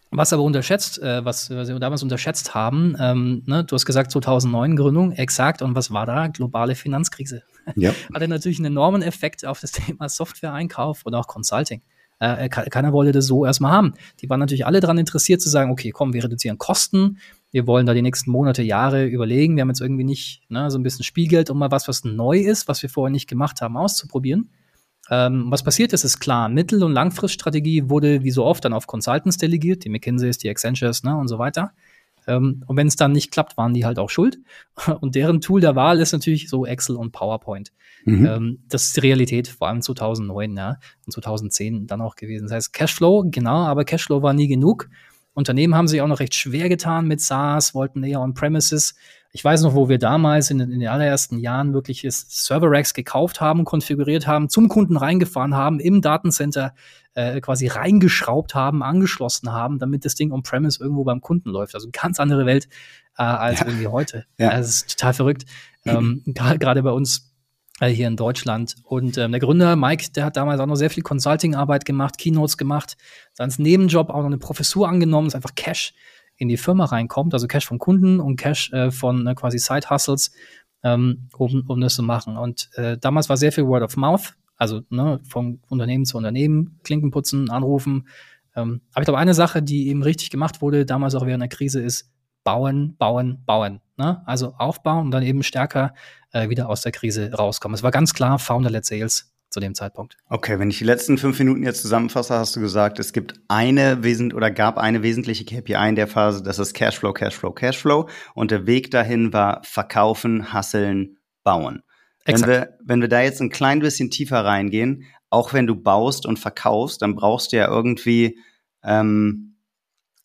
was aber unterschätzt, äh, was, was wir damals unterschätzt haben, ähm, ne, du hast gesagt 2009 Gründung, exakt, und was war da? Globale Finanzkrise. Ja. (laughs) Hatte natürlich einen enormen Effekt auf das (laughs) Thema Software-Einkauf und auch Consulting. Äh, keiner wollte das so erstmal haben. Die waren natürlich alle daran interessiert zu sagen, okay, komm, wir reduzieren Kosten, wir wollen da die nächsten Monate, Jahre überlegen. Wir haben jetzt irgendwie nicht ne, so ein bisschen Spielgeld, um mal was, was neu ist, was wir vorher nicht gemacht haben, auszuprobieren. Ähm, was passiert ist, ist klar. Mittel- und Langfriststrategie wurde wie so oft dann auf Consultants delegiert, die McKinseys, die Accentures ne, und so weiter. Ähm, und wenn es dann nicht klappt, waren die halt auch schuld. (laughs) Und deren Tool der Wahl ist natürlich so Excel und PowerPoint. Mhm. Ähm, das ist die Realität, vor allem 2009 ja, und 2010 dann auch gewesen. Das heißt, Cashflow, genau, aber Cashflow war nie genug. Unternehmen haben sich auch noch recht schwer getan mit SaaS, wollten eher on-premises. Ich weiß noch, wo wir damals in, in den allerersten Jahren wirklich Server-Racks gekauft haben, konfiguriert haben, zum Kunden reingefahren haben, im Datencenter äh, quasi reingeschraubt haben, angeschlossen haben, damit das Ding on-premise irgendwo beim Kunden läuft. Also ganz andere Welt äh, als ja. irgendwie heute. Ja. Das ist total verrückt. Ähm, Gerade bei uns hier in Deutschland. Und ähm, der Gründer, Mike, der hat damals auch noch sehr viel Consulting-Arbeit gemacht, Keynotes gemacht, dann als Nebenjob auch noch eine Professur angenommen, dass einfach Cash in die Firma reinkommt, also Cash von Kunden und Cash äh, von äh, quasi Side-Hustles, ähm, um, um das zu machen. Und äh, damals war sehr viel Word of Mouth, also ne, von Unternehmen zu Unternehmen, Klinken putzen, anrufen. Ähm, aber ich glaube, eine Sache, die eben richtig gemacht wurde, damals auch während der Krise, ist bauen, bauen, bauen. Ne? Also aufbauen und dann eben stärker äh, wieder aus der Krise rauskommen. Es war ganz klar Founder-led Sales zu dem Zeitpunkt. Okay, wenn ich die letzten fünf Minuten jetzt zusammenfasse, hast du gesagt, es gibt eine wesent oder gab eine wesentliche KPI in der Phase, das ist Cashflow, Cashflow, Cashflow. Und der Weg dahin war verkaufen, hasseln, bauen. Wenn wir, wenn wir da jetzt ein klein bisschen tiefer reingehen, auch wenn du baust und verkaufst, dann brauchst du ja irgendwie ähm,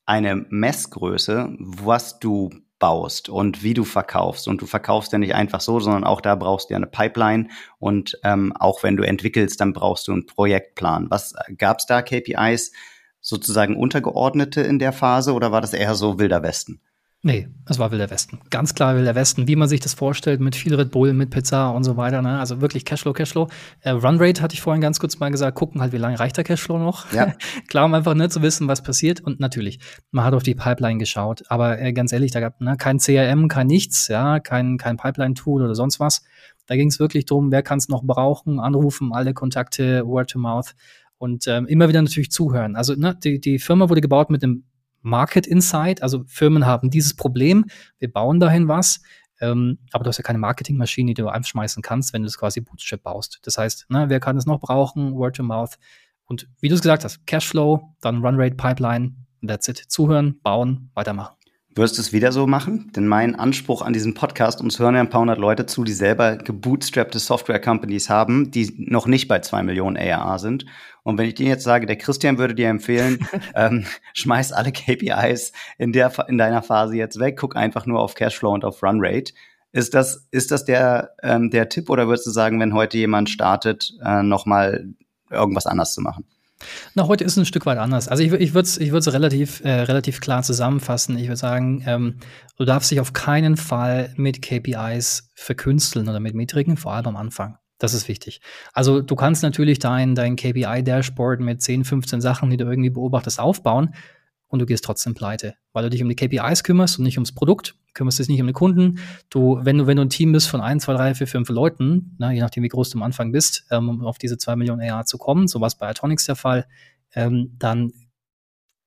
eine Messgröße, was du baust und wie du verkaufst. Und du verkaufst ja nicht einfach so, sondern auch da brauchst du ja eine Pipeline. Und ähm, auch wenn du entwickelst, dann brauchst du einen Projektplan. Was äh, gab es da KPIs sozusagen untergeordnete in der Phase oder war das eher so wilder Westen? Nee, es war Wilder Westen. Ganz klar Wilder Westen, wie man sich das vorstellt, mit viel Red Bull, mit Pizza und so weiter. Ne? Also wirklich Cashflow, Cashflow. Äh, Runrate hatte ich vorhin ganz kurz mal gesagt, gucken halt, wie lange reicht der Cashflow noch. Ja. (laughs) klar, um einfach ne, zu wissen, was passiert. Und natürlich, man hat auf die Pipeline geschaut. Aber äh, ganz ehrlich, da gab ne, kein CRM, kein nichts, ja, kein, kein Pipeline-Tool oder sonst was. Da ging es wirklich darum, wer kann es noch brauchen, anrufen, alle Kontakte, Word to Mouth und ähm, immer wieder natürlich zuhören. Also ne, die, die Firma wurde gebaut mit dem Market Insight, also Firmen haben dieses Problem, wir bauen dahin was, ähm, aber du hast ja keine Marketingmaschine, die du anschmeißen kannst, wenn du es quasi Bootstrap baust. Das heißt, ne, wer kann es noch brauchen? Word to Mouth. Und wie du es gesagt hast, Cashflow, dann Runrate Pipeline, that's it. Zuhören, bauen, weitermachen. Wirst du es wieder so machen? Denn mein Anspruch an diesem Podcast, uns hören ja ein paar hundert Leute zu, die selber gebootstrappte Software-Companies haben, die noch nicht bei zwei Millionen ARA sind. Und wenn ich dir jetzt sage, der Christian würde dir empfehlen, (laughs) ähm, schmeiß alle KPIs in, der, in deiner Phase jetzt weg, guck einfach nur auf Cashflow und auf Runrate. Ist das, ist das der, ähm, der Tipp oder würdest du sagen, wenn heute jemand startet, äh, nochmal irgendwas anders zu machen? Na, heute ist es ein Stück weit anders. Also ich, ich würde es ich relativ, äh, relativ klar zusammenfassen. Ich würde sagen, ähm, du darfst dich auf keinen Fall mit KPIs verkünsteln oder mit Metriken, vor allem am Anfang. Das ist wichtig. Also du kannst natürlich dein, dein KPI-Dashboard mit 10, 15 Sachen, die du irgendwie beobachtest, aufbauen und du gehst trotzdem pleite, weil du dich um die KPIs kümmerst und nicht ums Produkt, kümmerst dich nicht um den Kunden. Du, wenn du, wenn du ein Team bist von 1, 2, 3, 4, 5 Leuten, na, je nachdem, wie groß du am Anfang bist, ähm, um auf diese 2 Millionen AR zu kommen, so was bei Atonics der Fall, ähm, dann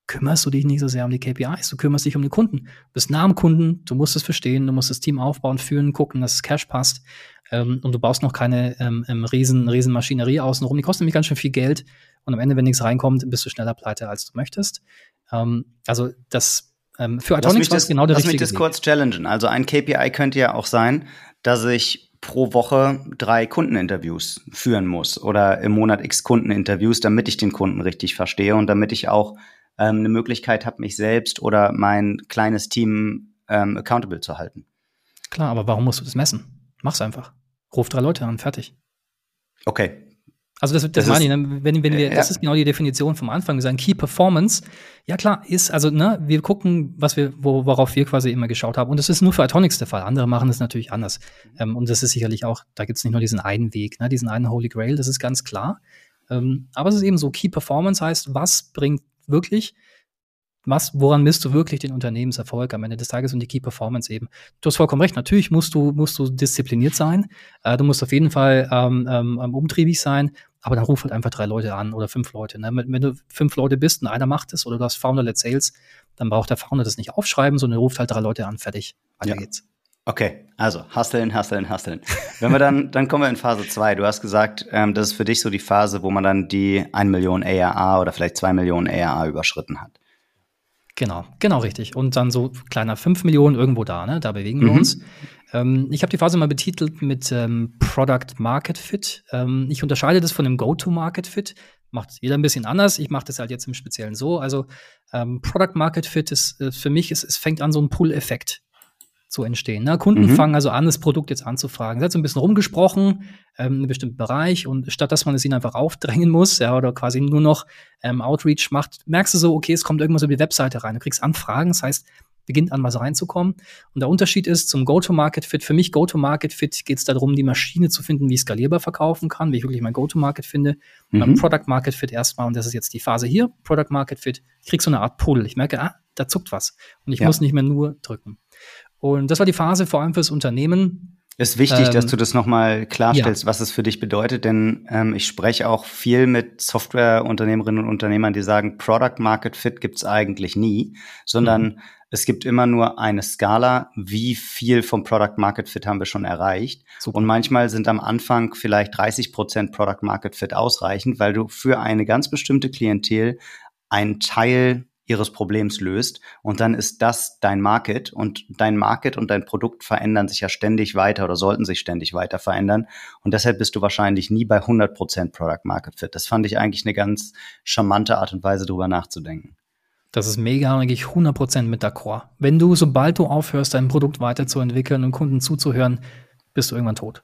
kümmerst du dich nicht so sehr um die KPIs, du kümmerst dich um den Kunden. Du bist nah am Kunden, du musst es verstehen, du musst das Team aufbauen, führen, gucken, dass es Cash passt. Ähm, und du baust noch keine ähm, ähm, riesen, riesen Maschinerie außenrum. Die kostet nämlich ganz schön viel Geld. Und am Ende, wenn nichts reinkommt, bist du schneller pleite, als du möchtest. Ähm, also das ähm, für Atomics war es genau der lass richtige Lass mich das kurz challengen. Also ein KPI könnte ja auch sein, dass ich pro Woche drei Kundeninterviews führen muss oder im Monat x Kundeninterviews, damit ich den Kunden richtig verstehe und damit ich auch ähm, eine Möglichkeit habe, mich selbst oder mein kleines Team ähm, accountable zu halten. Klar, aber warum musst du das messen? Mach's einfach. Ruf drei Leute an, fertig. Okay, also das, das, das meine ich, ne? wenn, wenn wir, ja. das ist genau die Definition vom Anfang. Wir sagen Key Performance. Ja klar, ist, also ne, wir gucken, was wir, wo, worauf wir quasi immer geschaut haben. Und das ist nur für Atonics der Fall. Andere machen das natürlich anders. Ähm, und das ist sicherlich auch, da gibt es nicht nur diesen einen Weg, ne, diesen einen Holy Grail, das ist ganz klar. Ähm, aber es ist eben so, Key Performance heißt, was bringt wirklich was, woran misst du wirklich den Unternehmenserfolg am Ende des Tages und die Key Performance eben? Du hast vollkommen recht. Natürlich musst du, musst du diszipliniert sein. Äh, du musst auf jeden Fall ähm, ähm, umtriebig sein. Aber dann ruf halt einfach drei Leute an oder fünf Leute. Ne? Wenn du fünf Leute bist und einer macht es oder du hast Founder-led Sales, dann braucht der Founder das nicht aufschreiben, sondern ruft halt drei Leute an. Fertig. Weiter ja. geht's. Okay, also hustlen, hustlen, hustlen. Wenn wir dann, dann kommen wir in Phase zwei. Du hast gesagt, ähm, das ist für dich so die Phase, wo man dann die 1 Million ARA oder vielleicht 2 Millionen ARA überschritten hat. Genau, genau richtig. Und dann so kleiner 5 Millionen irgendwo da, ne? Da bewegen wir mhm. uns. Ähm, ich habe die Phase mal betitelt mit ähm, Product Market Fit. Ähm, ich unterscheide das von dem Go-to-Market Fit. Macht jeder ein bisschen anders. Ich mache das halt jetzt im Speziellen so. Also ähm, Product Market Fit ist äh, für mich, ist, es fängt an so ein Pull-Effekt zu entstehen. Ne? Kunden mhm. fangen also an, das Produkt jetzt anzufragen. Es hat so ein bisschen rumgesprochen, ähm, in einem bestimmten Bereich und statt dass man es ihnen einfach aufdrängen muss, ja, oder quasi nur noch ähm, Outreach macht, merkst du so, okay, es kommt irgendwas über die Webseite rein. Du kriegst Anfragen, das heißt, beginnt an was reinzukommen. Und der Unterschied ist zum Go-to-Market-Fit, für mich Go-to-Market-Fit geht es darum, die Maschine zu finden, wie ich skalierbar verkaufen kann, wie ich wirklich mein Go-to-Market finde. Mhm. Dann Product-Market-Fit erstmal, und das ist jetzt die Phase hier, Product-Market-Fit, ich krieg so eine Art Pull. Ich merke, ah, da zuckt was. Und ich ja. muss nicht mehr nur drücken. Und das war die Phase vor allem fürs Unternehmen. Ist wichtig, ähm, dass du das nochmal klarstellst, ja. was es für dich bedeutet, denn ähm, ich spreche auch viel mit Softwareunternehmerinnen und Unternehmern, die sagen, Product Market Fit gibt's eigentlich nie, sondern mhm. es gibt immer nur eine Skala, wie viel vom Product Market Fit haben wir schon erreicht. Super. Und manchmal sind am Anfang vielleicht 30 Prozent Product Market Fit ausreichend, weil du für eine ganz bestimmte Klientel einen Teil ihres Problems löst. Und dann ist das dein Market und dein Market und dein Produkt verändern sich ja ständig weiter oder sollten sich ständig weiter verändern. Und deshalb bist du wahrscheinlich nie bei 100% Product Market Fit. Das fand ich eigentlich eine ganz charmante Art und Weise, darüber nachzudenken. Das ist mega, eigentlich 100% mit d'accord. Wenn du, sobald du aufhörst, dein Produkt weiterzuentwickeln und Kunden zuzuhören, bist du irgendwann tot.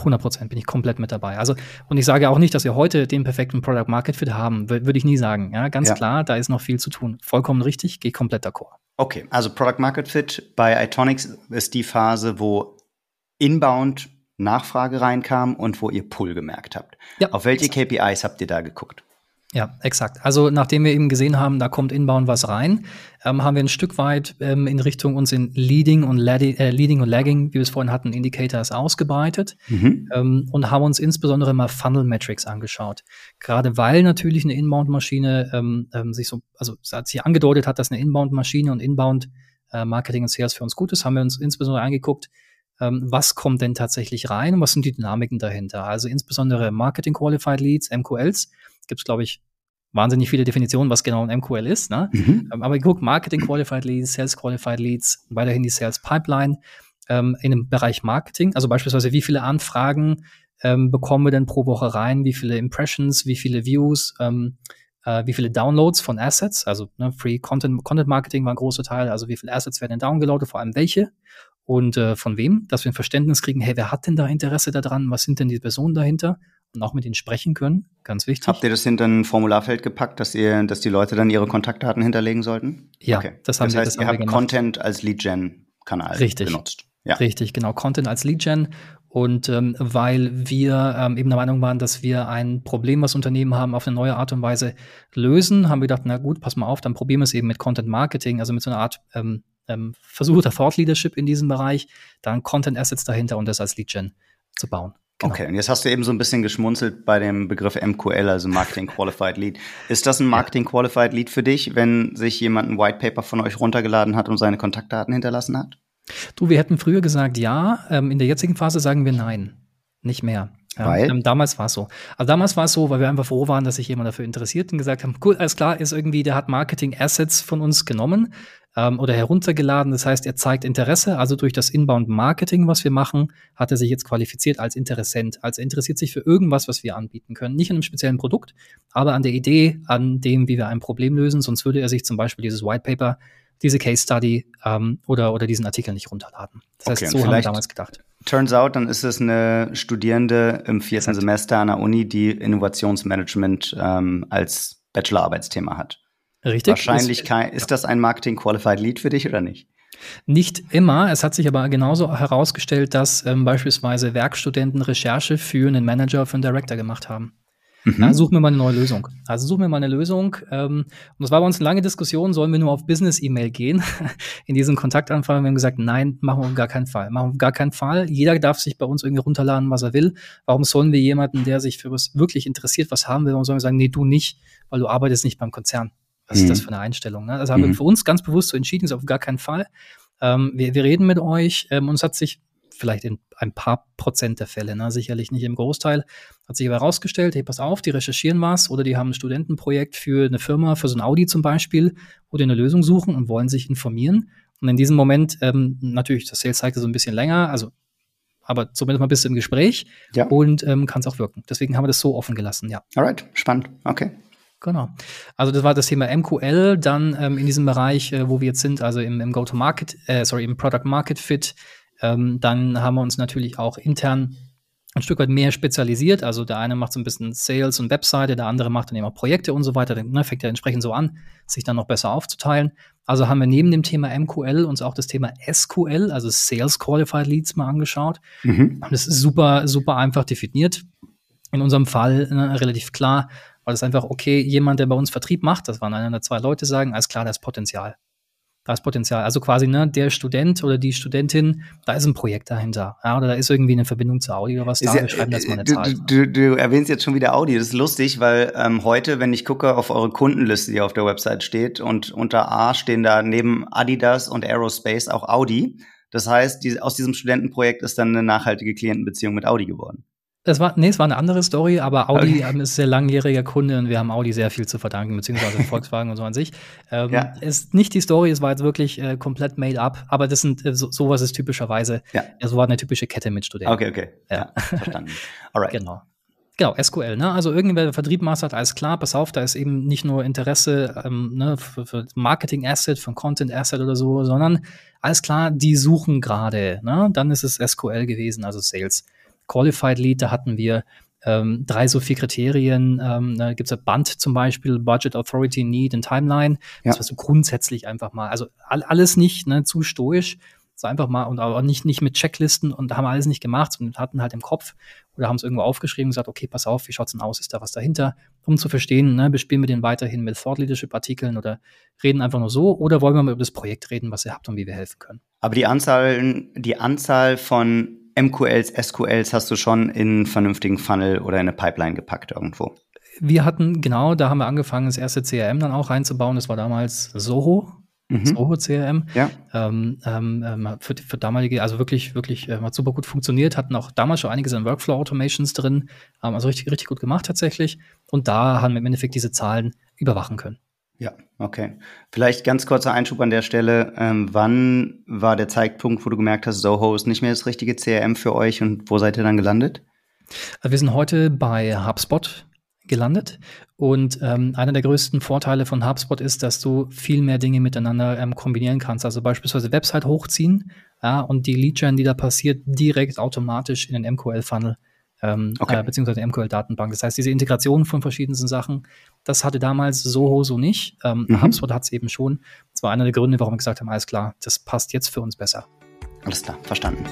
100 Prozent bin ich komplett mit dabei. Also, und ich sage auch nicht, dass wir heute den perfekten Product Market Fit haben, würde ich nie sagen. Ja, ganz ja. klar, da ist noch viel zu tun. Vollkommen richtig, gehe komplett d'accord. Okay, also Product Market Fit bei Itonics ist die Phase, wo Inbound Nachfrage reinkam und wo ihr Pull gemerkt habt. Ja, Auf welche. KPIs habt ihr da geguckt? Ja, exakt. Also nachdem wir eben gesehen haben, da kommt inbound was rein, ähm, haben wir ein Stück weit ähm, in Richtung uns in Leading und, Ladi äh, Leading und Lagging, wie wir es vorhin hatten, Indicators ausgebreitet mhm. ähm, und haben uns insbesondere mal Funnel Metrics angeschaut. Gerade weil natürlich eine Inbound-Maschine ähm, ähm, sich so, also als sie angedeutet hat, dass eine Inbound-Maschine und Inbound äh, Marketing und Sales für uns gut ist, haben wir uns insbesondere angeguckt, ähm, was kommt denn tatsächlich rein und was sind die Dynamiken dahinter. Also insbesondere Marketing Qualified Leads, MQLs gibt es, glaube ich, wahnsinnig viele Definitionen, was genau ein MQL ist. Ne? Mhm. Ähm, aber guck, Marketing Qualified Leads, Sales Qualified Leads, weiterhin die Sales Pipeline ähm, in dem Bereich Marketing. Also beispielsweise, wie viele Anfragen ähm, bekommen wir denn pro Woche rein? Wie viele Impressions, wie viele Views? Ähm, äh, wie viele Downloads von Assets, also ne, Free Content, Content Marketing war ein großer Teil, also wie viele Assets werden downgeloadet, vor allem welche und äh, von wem, dass wir ein Verständnis kriegen, hey, wer hat denn da Interesse daran, was sind denn die Personen dahinter und auch mit ihnen sprechen können, ganz wichtig. Habt ihr das hinter ein Formularfeld gepackt, dass ihr, dass die Leute dann ihre Kontaktdaten hinterlegen sollten? Ja, okay. das haben das wir. Heißt, das ihr habt Content als Lead-Gen-Kanal benutzt. Ja. Richtig, genau, Content als Lead-Gen. Und ähm, weil wir ähm, eben der Meinung waren, dass wir ein Problem, was Unternehmen haben, auf eine neue Art und Weise lösen, haben wir gedacht, na gut, pass mal auf, dann probieren wir es eben mit Content Marketing, also mit so einer Art ähm, ähm, versuchter Thought Leadership in diesem Bereich, dann Content Assets dahinter und das als Lead Gen zu bauen. Genau. Okay, und jetzt hast du eben so ein bisschen geschmunzelt bei dem Begriff MQL, also Marketing (laughs) Qualified Lead. Ist das ein Marketing Qualified Lead für dich, wenn sich jemand ein White Paper von euch runtergeladen hat und seine Kontaktdaten hinterlassen hat? Du, wir hätten früher gesagt ja, ähm, in der jetzigen Phase sagen wir nein, nicht mehr. Ja, weil? Ähm, damals war es so. Also damals war es so, weil wir einfach froh waren, dass sich jemand dafür interessiert und gesagt haben, cool, alles klar, ist irgendwie, der hat Marketing Assets von uns genommen ähm, oder heruntergeladen. Das heißt, er zeigt Interesse. Also durch das Inbound Marketing, was wir machen, hat er sich jetzt qualifiziert als Interessent. Also er interessiert sich für irgendwas, was wir anbieten können. Nicht an einem speziellen Produkt, aber an der Idee, an dem, wie wir ein Problem lösen. Sonst würde er sich zum Beispiel dieses White Paper diese Case Study ähm, oder, oder diesen Artikel nicht runterladen. Das okay, heißt, so haben wir damals gedacht. Turns out, dann ist es eine Studierende im vierten. Semester an der Uni, die Innovationsmanagement ähm, als Bachelorarbeitsthema hat. Richtig. Wahrscheinlich ist, kein, ist das ein Marketing Qualified Lead für dich oder nicht? Nicht immer. Es hat sich aber genauso herausgestellt, dass ähm, beispielsweise Werkstudenten Recherche für einen Manager, für einen Director gemacht haben. Mhm. Ja, suchen wir mal eine neue Lösung. Also suchen wir mal eine Lösung. Ähm, und das war bei uns eine lange Diskussion, sollen wir nur auf Business-E-Mail gehen? (laughs) In diesen Kontaktanfragen haben wir gesagt, nein, machen wir auf gar keinen Fall. Machen wir auf gar keinen Fall. Jeder darf sich bei uns irgendwie runterladen, was er will. Warum sollen wir jemanden, der sich für was wirklich interessiert, was haben will, warum sollen wir sagen, nee, du nicht, weil du arbeitest nicht beim Konzern? Was mhm. ist das für eine Einstellung? Ne? Das haben mhm. wir für uns ganz bewusst so entschieden, ist auf gar keinen Fall. Ähm, wir, wir reden mit euch ähm, und es hat sich vielleicht in ein paar Prozent der Fälle, ne? sicherlich nicht im Großteil. Hat sich aber herausgestellt, hey, pass auf, die recherchieren was oder die haben ein Studentenprojekt für eine Firma, für so ein Audi zum Beispiel, wo die eine Lösung suchen und wollen sich informieren. Und in diesem Moment, ähm, natürlich, das Sales Cycle so ein bisschen länger, also aber zumindest mal bist du im Gespräch ja. und ähm, kann es auch wirken. Deswegen haben wir das so offen gelassen, ja. Alright, spannend, okay. Genau. Also das war das Thema MQL, dann ähm, in diesem Bereich, äh, wo wir jetzt sind, also im, im Go-to-Market, äh, sorry, im Product Market Fit, ähm, dann haben wir uns natürlich auch intern ein Stück weit mehr spezialisiert. Also der eine macht so ein bisschen Sales und Webseite, der andere macht dann eben auch Projekte und so weiter. Dann ne, fängt er entsprechend so an, sich dann noch besser aufzuteilen. Also haben wir neben dem Thema MQL uns auch das Thema SQL, also Sales Qualified Leads, mal angeschaut. Mhm. Und das ist super, super einfach definiert. In unserem Fall ne, relativ klar, weil es einfach, okay, jemand, der bei uns Vertrieb macht, das waren einer oder zwei Leute, sagen, alles klar, da ist Potenzial da ist Potenzial. Also quasi, ne, der Student oder die Studentin, da ist ein Projekt dahinter. Ja, oder da ist irgendwie eine Verbindung zu Audi oder was da. Wir schreiben das mal eine du, Zahl. Du, du, erwähnst jetzt schon wieder Audi. Das ist lustig, weil ähm, heute, wenn ich gucke auf eure Kundenliste, die auf der Website steht, und unter A stehen da neben Adidas und Aerospace auch Audi. Das heißt, die, aus diesem Studentenprojekt ist dann eine nachhaltige Klientenbeziehung mit Audi geworden. Das war, nee, es war eine andere Story, aber Audi okay. ist sehr langjähriger Kunde und wir haben Audi sehr viel zu verdanken, beziehungsweise (laughs) Volkswagen und so an sich. Ähm, ja. Ist nicht die Story, es war jetzt wirklich äh, komplett made up, aber das sind, äh, so, sowas ist typischerweise, ja. so war eine typische Kette mit Studenten. Okay, okay. Ja, ja verstanden. Alright. Genau. Genau, SQL, ne? Also irgendwer der Vertrieb hat alles klar, pass auf, da ist eben nicht nur Interesse ähm, ne, für, für Marketing Asset, für Content Asset oder so, sondern alles klar, die suchen gerade, ne? Dann ist es SQL gewesen, also Sales. Qualified Lead, da hatten wir ähm, drei so vier Kriterien. Ähm, da gibt es ja Band zum Beispiel, Budget, Authority, Need und Timeline. Ja. Das war so grundsätzlich einfach mal, also all, alles nicht ne, zu stoisch, so einfach mal und aber nicht, nicht mit Checklisten und haben alles nicht gemacht und hatten halt im Kopf oder haben es irgendwo aufgeschrieben und gesagt, okay, pass auf, wie schaut's denn aus, ist da was dahinter, um zu verstehen, ne, bespielen wir den weiterhin mit Thought Leadership Artikeln oder reden einfach nur so oder wollen wir mal über das Projekt reden, was ihr habt und wie wir helfen können. Aber die Anzahl, die Anzahl von MQLs, SQLs hast du schon in einen vernünftigen Funnel oder in eine Pipeline gepackt irgendwo? Wir hatten, genau, da haben wir angefangen, das erste CRM dann auch reinzubauen. Das war damals Soho. Mhm. Soho CRM. Ja. Ähm, ähm, ähm, für, für damalige, also wirklich, wirklich, äh, hat super gut funktioniert, hatten auch damals schon einiges an Workflow-Automations drin, ähm, also richtig, richtig gut gemacht tatsächlich. Und da haben wir im Endeffekt diese Zahlen überwachen können. Ja, okay. Vielleicht ganz kurzer Einschub an der Stelle. Ähm, wann war der Zeitpunkt, wo du gemerkt hast, Soho ist nicht mehr das richtige CRM für euch und wo seid ihr dann gelandet? Wir sind heute bei HubSpot gelandet und ähm, einer der größten Vorteile von HubSpot ist, dass du viel mehr Dinge miteinander ähm, kombinieren kannst. Also beispielsweise Website hochziehen ja, und die Lead-Gen, die da passiert, direkt automatisch in den MQL-Funnel ähm, okay. äh, beziehungsweise MQL-Datenbank. Das heißt, diese Integration von verschiedensten Sachen, das hatte damals Soho so nicht. Ähm, mhm. HubSpot hat es eben schon. Das war einer der Gründe, warum wir gesagt haben, alles klar, das passt jetzt für uns besser. Alles klar, verstanden.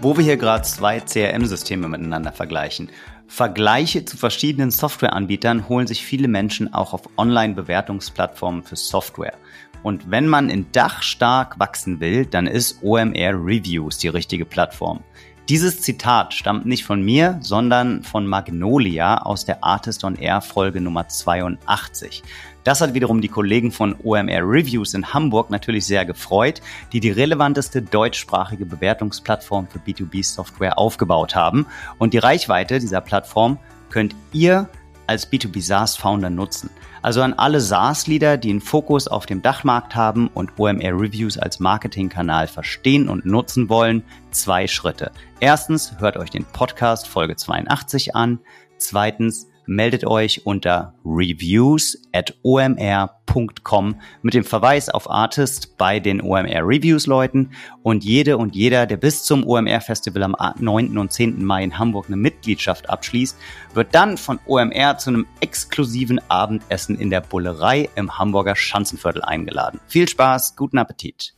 Wo wir hier gerade zwei CRM-Systeme miteinander vergleichen. Vergleiche zu verschiedenen Softwareanbietern holen sich viele Menschen auch auf Online-Bewertungsplattformen für Software. Und wenn man in Dach stark wachsen will, dann ist OMR Reviews die richtige Plattform. Dieses Zitat stammt nicht von mir, sondern von Magnolia aus der Artist on Air Folge Nummer 82. Das hat wiederum die Kollegen von OMR Reviews in Hamburg natürlich sehr gefreut, die die relevanteste deutschsprachige Bewertungsplattform für B2B-Software aufgebaut haben. Und die Reichweite dieser Plattform könnt ihr als B2B SaaS-Founder nutzen. Also an alle SaaS-Leader, die einen Fokus auf dem Dachmarkt haben und OMR Reviews als Marketingkanal verstehen und nutzen wollen, zwei Schritte. Erstens, hört euch den Podcast Folge 82 an. Zweitens, meldet euch unter reviews at omr.com mit dem Verweis auf Artist bei den OMR Reviews Leuten und jede und jeder, der bis zum OMR Festival am 9. und 10. Mai in Hamburg eine Mitgliedschaft abschließt, wird dann von OMR zu einem exklusiven Abendessen in der Bullerei im Hamburger Schanzenviertel eingeladen. Viel Spaß, guten Appetit!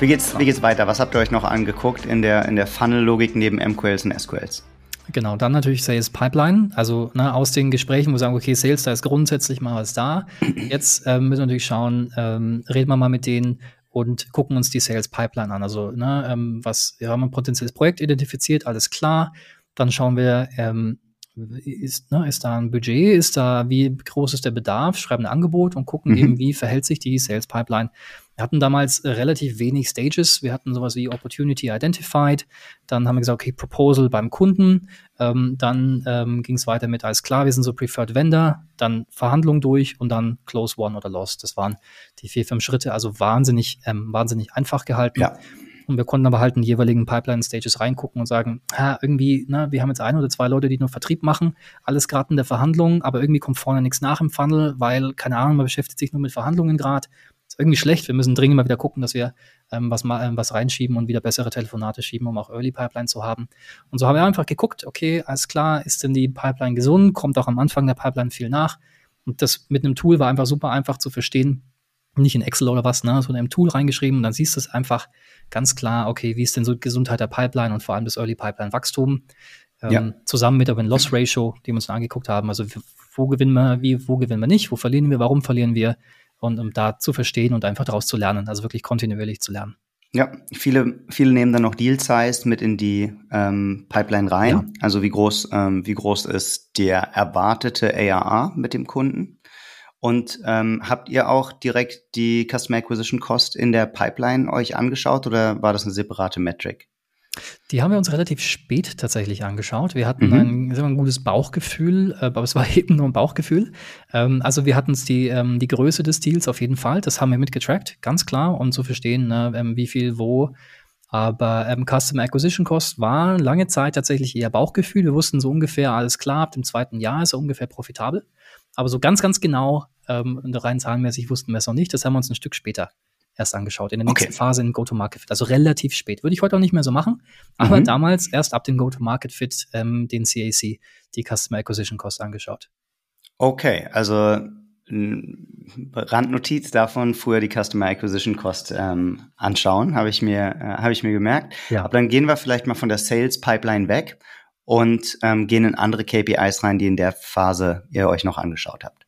Wie geht's, wie geht's weiter? Was habt ihr euch noch angeguckt in der, in der Funnel-Logik neben MQLs und SQLs? Genau, dann natürlich Sales Pipeline. Also ne, aus den Gesprächen, wo wir sagen, okay, Sales, da ist grundsätzlich mal was da. Jetzt ähm, müssen wir natürlich schauen, ähm, reden wir mal mit denen und gucken uns die Sales Pipeline an. Also, ne, ähm, was, wir haben ein potenzielles Projekt identifiziert, alles klar. Dann schauen wir, ähm, ist, ne, ist da ein Budget, ist da, wie groß ist der Bedarf, schreiben ein Angebot und gucken mhm. eben, wie verhält sich die Sales Pipeline wir hatten damals äh, relativ wenig Stages. Wir hatten sowas wie Opportunity Identified. Dann haben wir gesagt, okay, Proposal beim Kunden. Ähm, dann ähm, ging es weiter mit, alles klar, wir sind so Preferred Vendor. Dann Verhandlung durch und dann Close One oder Lost. Das waren die vier, fünf Schritte. Also wahnsinnig, ähm, wahnsinnig einfach gehalten. Ja. Und wir konnten aber halt in die jeweiligen Pipeline-Stages reingucken und sagen, ha, irgendwie, ne, wir haben jetzt ein oder zwei Leute, die nur Vertrieb machen, alles gerade in der Verhandlung, aber irgendwie kommt vorne nichts nach im Funnel, weil, keine Ahnung, man beschäftigt sich nur mit Verhandlungen gerade ist irgendwie schlecht. Wir müssen dringend mal wieder gucken, dass wir ähm, was, mal, ähm, was reinschieben und wieder bessere Telefonate schieben, um auch Early Pipeline zu haben. Und so haben wir einfach geguckt, okay, alles klar, ist denn die Pipeline gesund? Kommt auch am Anfang der Pipeline viel nach? Und das mit einem Tool war einfach super einfach zu verstehen. Nicht in Excel oder was, ne, sondern im Tool reingeschrieben und dann siehst du es einfach ganz klar, okay, wie ist denn so die Gesundheit der Pipeline und vor allem das Early Pipeline Wachstum. Ähm, ja. Zusammen mit der Loss Ratio, die wir uns angeguckt haben. Also wo gewinnen wir, wie, wo gewinnen wir nicht, wo verlieren wir, warum verlieren wir, und um da zu verstehen und einfach daraus zu lernen, also wirklich kontinuierlich zu lernen. Ja, viele, viele nehmen dann noch Deal Size mit in die ähm, Pipeline rein. Ja. Also wie groß, ähm, wie groß ist der erwartete ARA mit dem Kunden? Und ähm, habt ihr auch direkt die Customer Acquisition Cost in der Pipeline euch angeschaut oder war das eine separate Metric? Die haben wir uns relativ spät tatsächlich angeschaut. Wir hatten mhm. ein, wir, ein, gutes Bauchgefühl, äh, aber es war (laughs) eben nur ein Bauchgefühl. Ähm, also wir hatten die, ähm, die Größe des Deals auf jeden Fall, das haben wir mitgetrackt, ganz klar, um zu verstehen, ne, ähm, wie viel wo. Aber ähm, Customer Acquisition Cost war lange Zeit tatsächlich eher Bauchgefühl. Wir wussten so ungefähr, alles klar, ab dem zweiten Jahr ist er ungefähr profitabel. Aber so ganz, ganz genau, ähm, rein zahlenmäßig wussten wir es noch nicht. Das haben wir uns ein Stück später erst angeschaut, in der nächsten okay. Phase in Go-to-Market-Fit. Also relativ spät. Würde ich heute auch nicht mehr so machen, aber mhm. damals erst ab dem Go-to-Market-Fit ähm, den CAC, die Customer Acquisition Cost, angeschaut. Okay, also Randnotiz davon, früher die Customer Acquisition Cost ähm, anschauen, habe ich mir äh, habe ich mir gemerkt. Ja. Aber dann gehen wir vielleicht mal von der Sales Pipeline weg und ähm, gehen in andere KPIs rein, die in der Phase ihr euch noch angeschaut habt.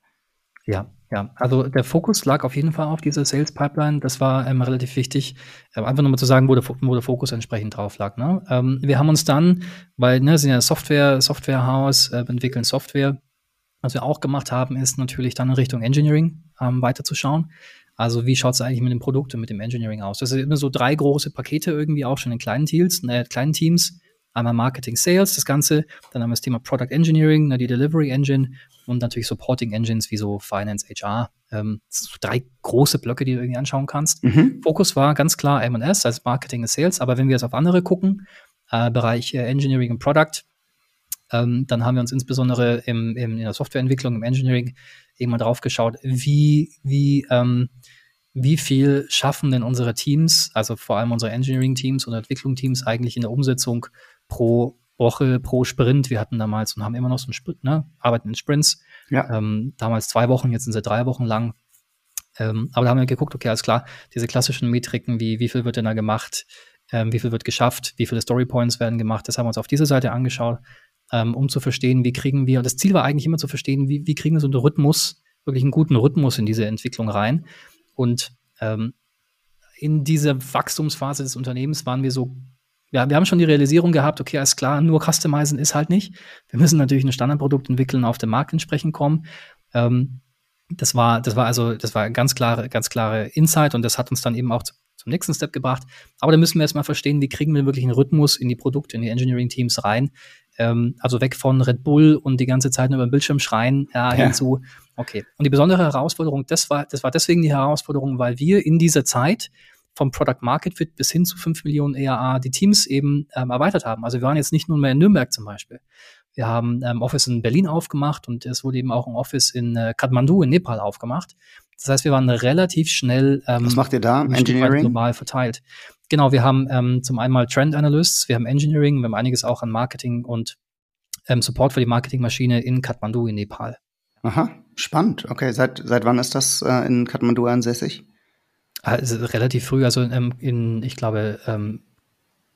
Ja, ja, also der Fokus lag auf jeden Fall auf dieser Sales Pipeline. Das war ähm, relativ wichtig, äh, einfach nochmal zu sagen, wo der, wo der Fokus entsprechend drauf lag. Ne? Ähm, wir haben uns dann, weil ne, sind ja Software, Softwarehaus, äh, entwickeln Software. Was wir auch gemacht haben, ist natürlich dann in Richtung Engineering ähm, weiterzuschauen. Also wie schaut es eigentlich mit dem Produkt und mit dem Engineering aus? Das sind immer so drei große Pakete irgendwie auch schon in kleinen Teams, äh, kleinen Teams einmal Marketing Sales, das Ganze, dann haben wir das Thema Product Engineering, ne, die Delivery Engine und natürlich Supporting Engines wie so Finance, HR. Ähm, drei große Blöcke, die du irgendwie anschauen kannst. Mhm. Fokus war ganz klar M&S, also Marketing und Sales, aber wenn wir jetzt auf andere gucken, äh, Bereich äh, Engineering und Product, Ähm, dann haben wir uns insbesondere im, im, in der Softwareentwicklung, im Engineering eben mal drauf geschaut, wie, wie, ähm, wie viel schaffen denn unsere Teams, also vor allem unsere Engineering-Teams und Entwicklung-Teams eigentlich in der Umsetzung pro Woche, pro Sprint. Wir hatten damals und haben immer noch so einen Sprint, ne? arbeiten in Sprints. Ja. Ähm, damals zwei Wochen, jetzt sind sie drei Wochen lang. Ähm, aber da haben wir geguckt, okay, alles klar, diese klassischen Metriken, wie, wie viel wird denn da gemacht, ähm, wie viel wird geschafft, wie viele Storypoints werden gemacht, das haben wir uns auf dieser Seite angeschaut, ähm, um zu verstehen, wie kriegen wir, und das Ziel war eigentlich immer zu verstehen, wie, wie kriegen wir so einen Rhythmus, wirklich einen guten Rhythmus in diese Entwicklung rein. Und ähm, in dieser Wachstumsphase des Unternehmens waren wir so, ja, wir haben schon die Realisierung gehabt, okay, alles klar, nur Customizen ist halt nicht. Wir müssen natürlich ein Standardprodukt entwickeln, auf den Markt entsprechend kommen. Ähm, das war, das war also, das war ganz klare, ganz klare Insight und das hat uns dann eben auch zum nächsten Step gebracht. Aber da müssen wir erstmal verstehen, wie kriegen wir wirklich einen Rhythmus in die Produkte, in die Engineering-Teams rein. Ähm, also weg von Red Bull und die ganze Zeit nur über den Bildschirm schreien, ja, ja. hinzu. Okay. Und die besondere Herausforderung, das war, das war deswegen die Herausforderung, weil wir in dieser Zeit vom Product Market Fit bis hin zu 5 Millionen EAA die Teams eben ähm, erweitert haben. Also wir waren jetzt nicht nur mehr in Nürnberg zum Beispiel. Wir haben ähm, Office in Berlin aufgemacht und es wurde eben auch ein Office in äh, Kathmandu in Nepal aufgemacht. Das heißt, wir waren relativ schnell. Ähm, Was macht ihr da? Engineering? Global verteilt. Genau, wir haben ähm, zum einen mal Trend Analysts, wir haben Engineering, wir haben einiges auch an Marketing und ähm, Support für die Marketingmaschine in Kathmandu in Nepal. Aha, spannend. Okay, seit, seit wann ist das äh, in Kathmandu ansässig? Also relativ früh, also ähm, in, ich glaube, ähm,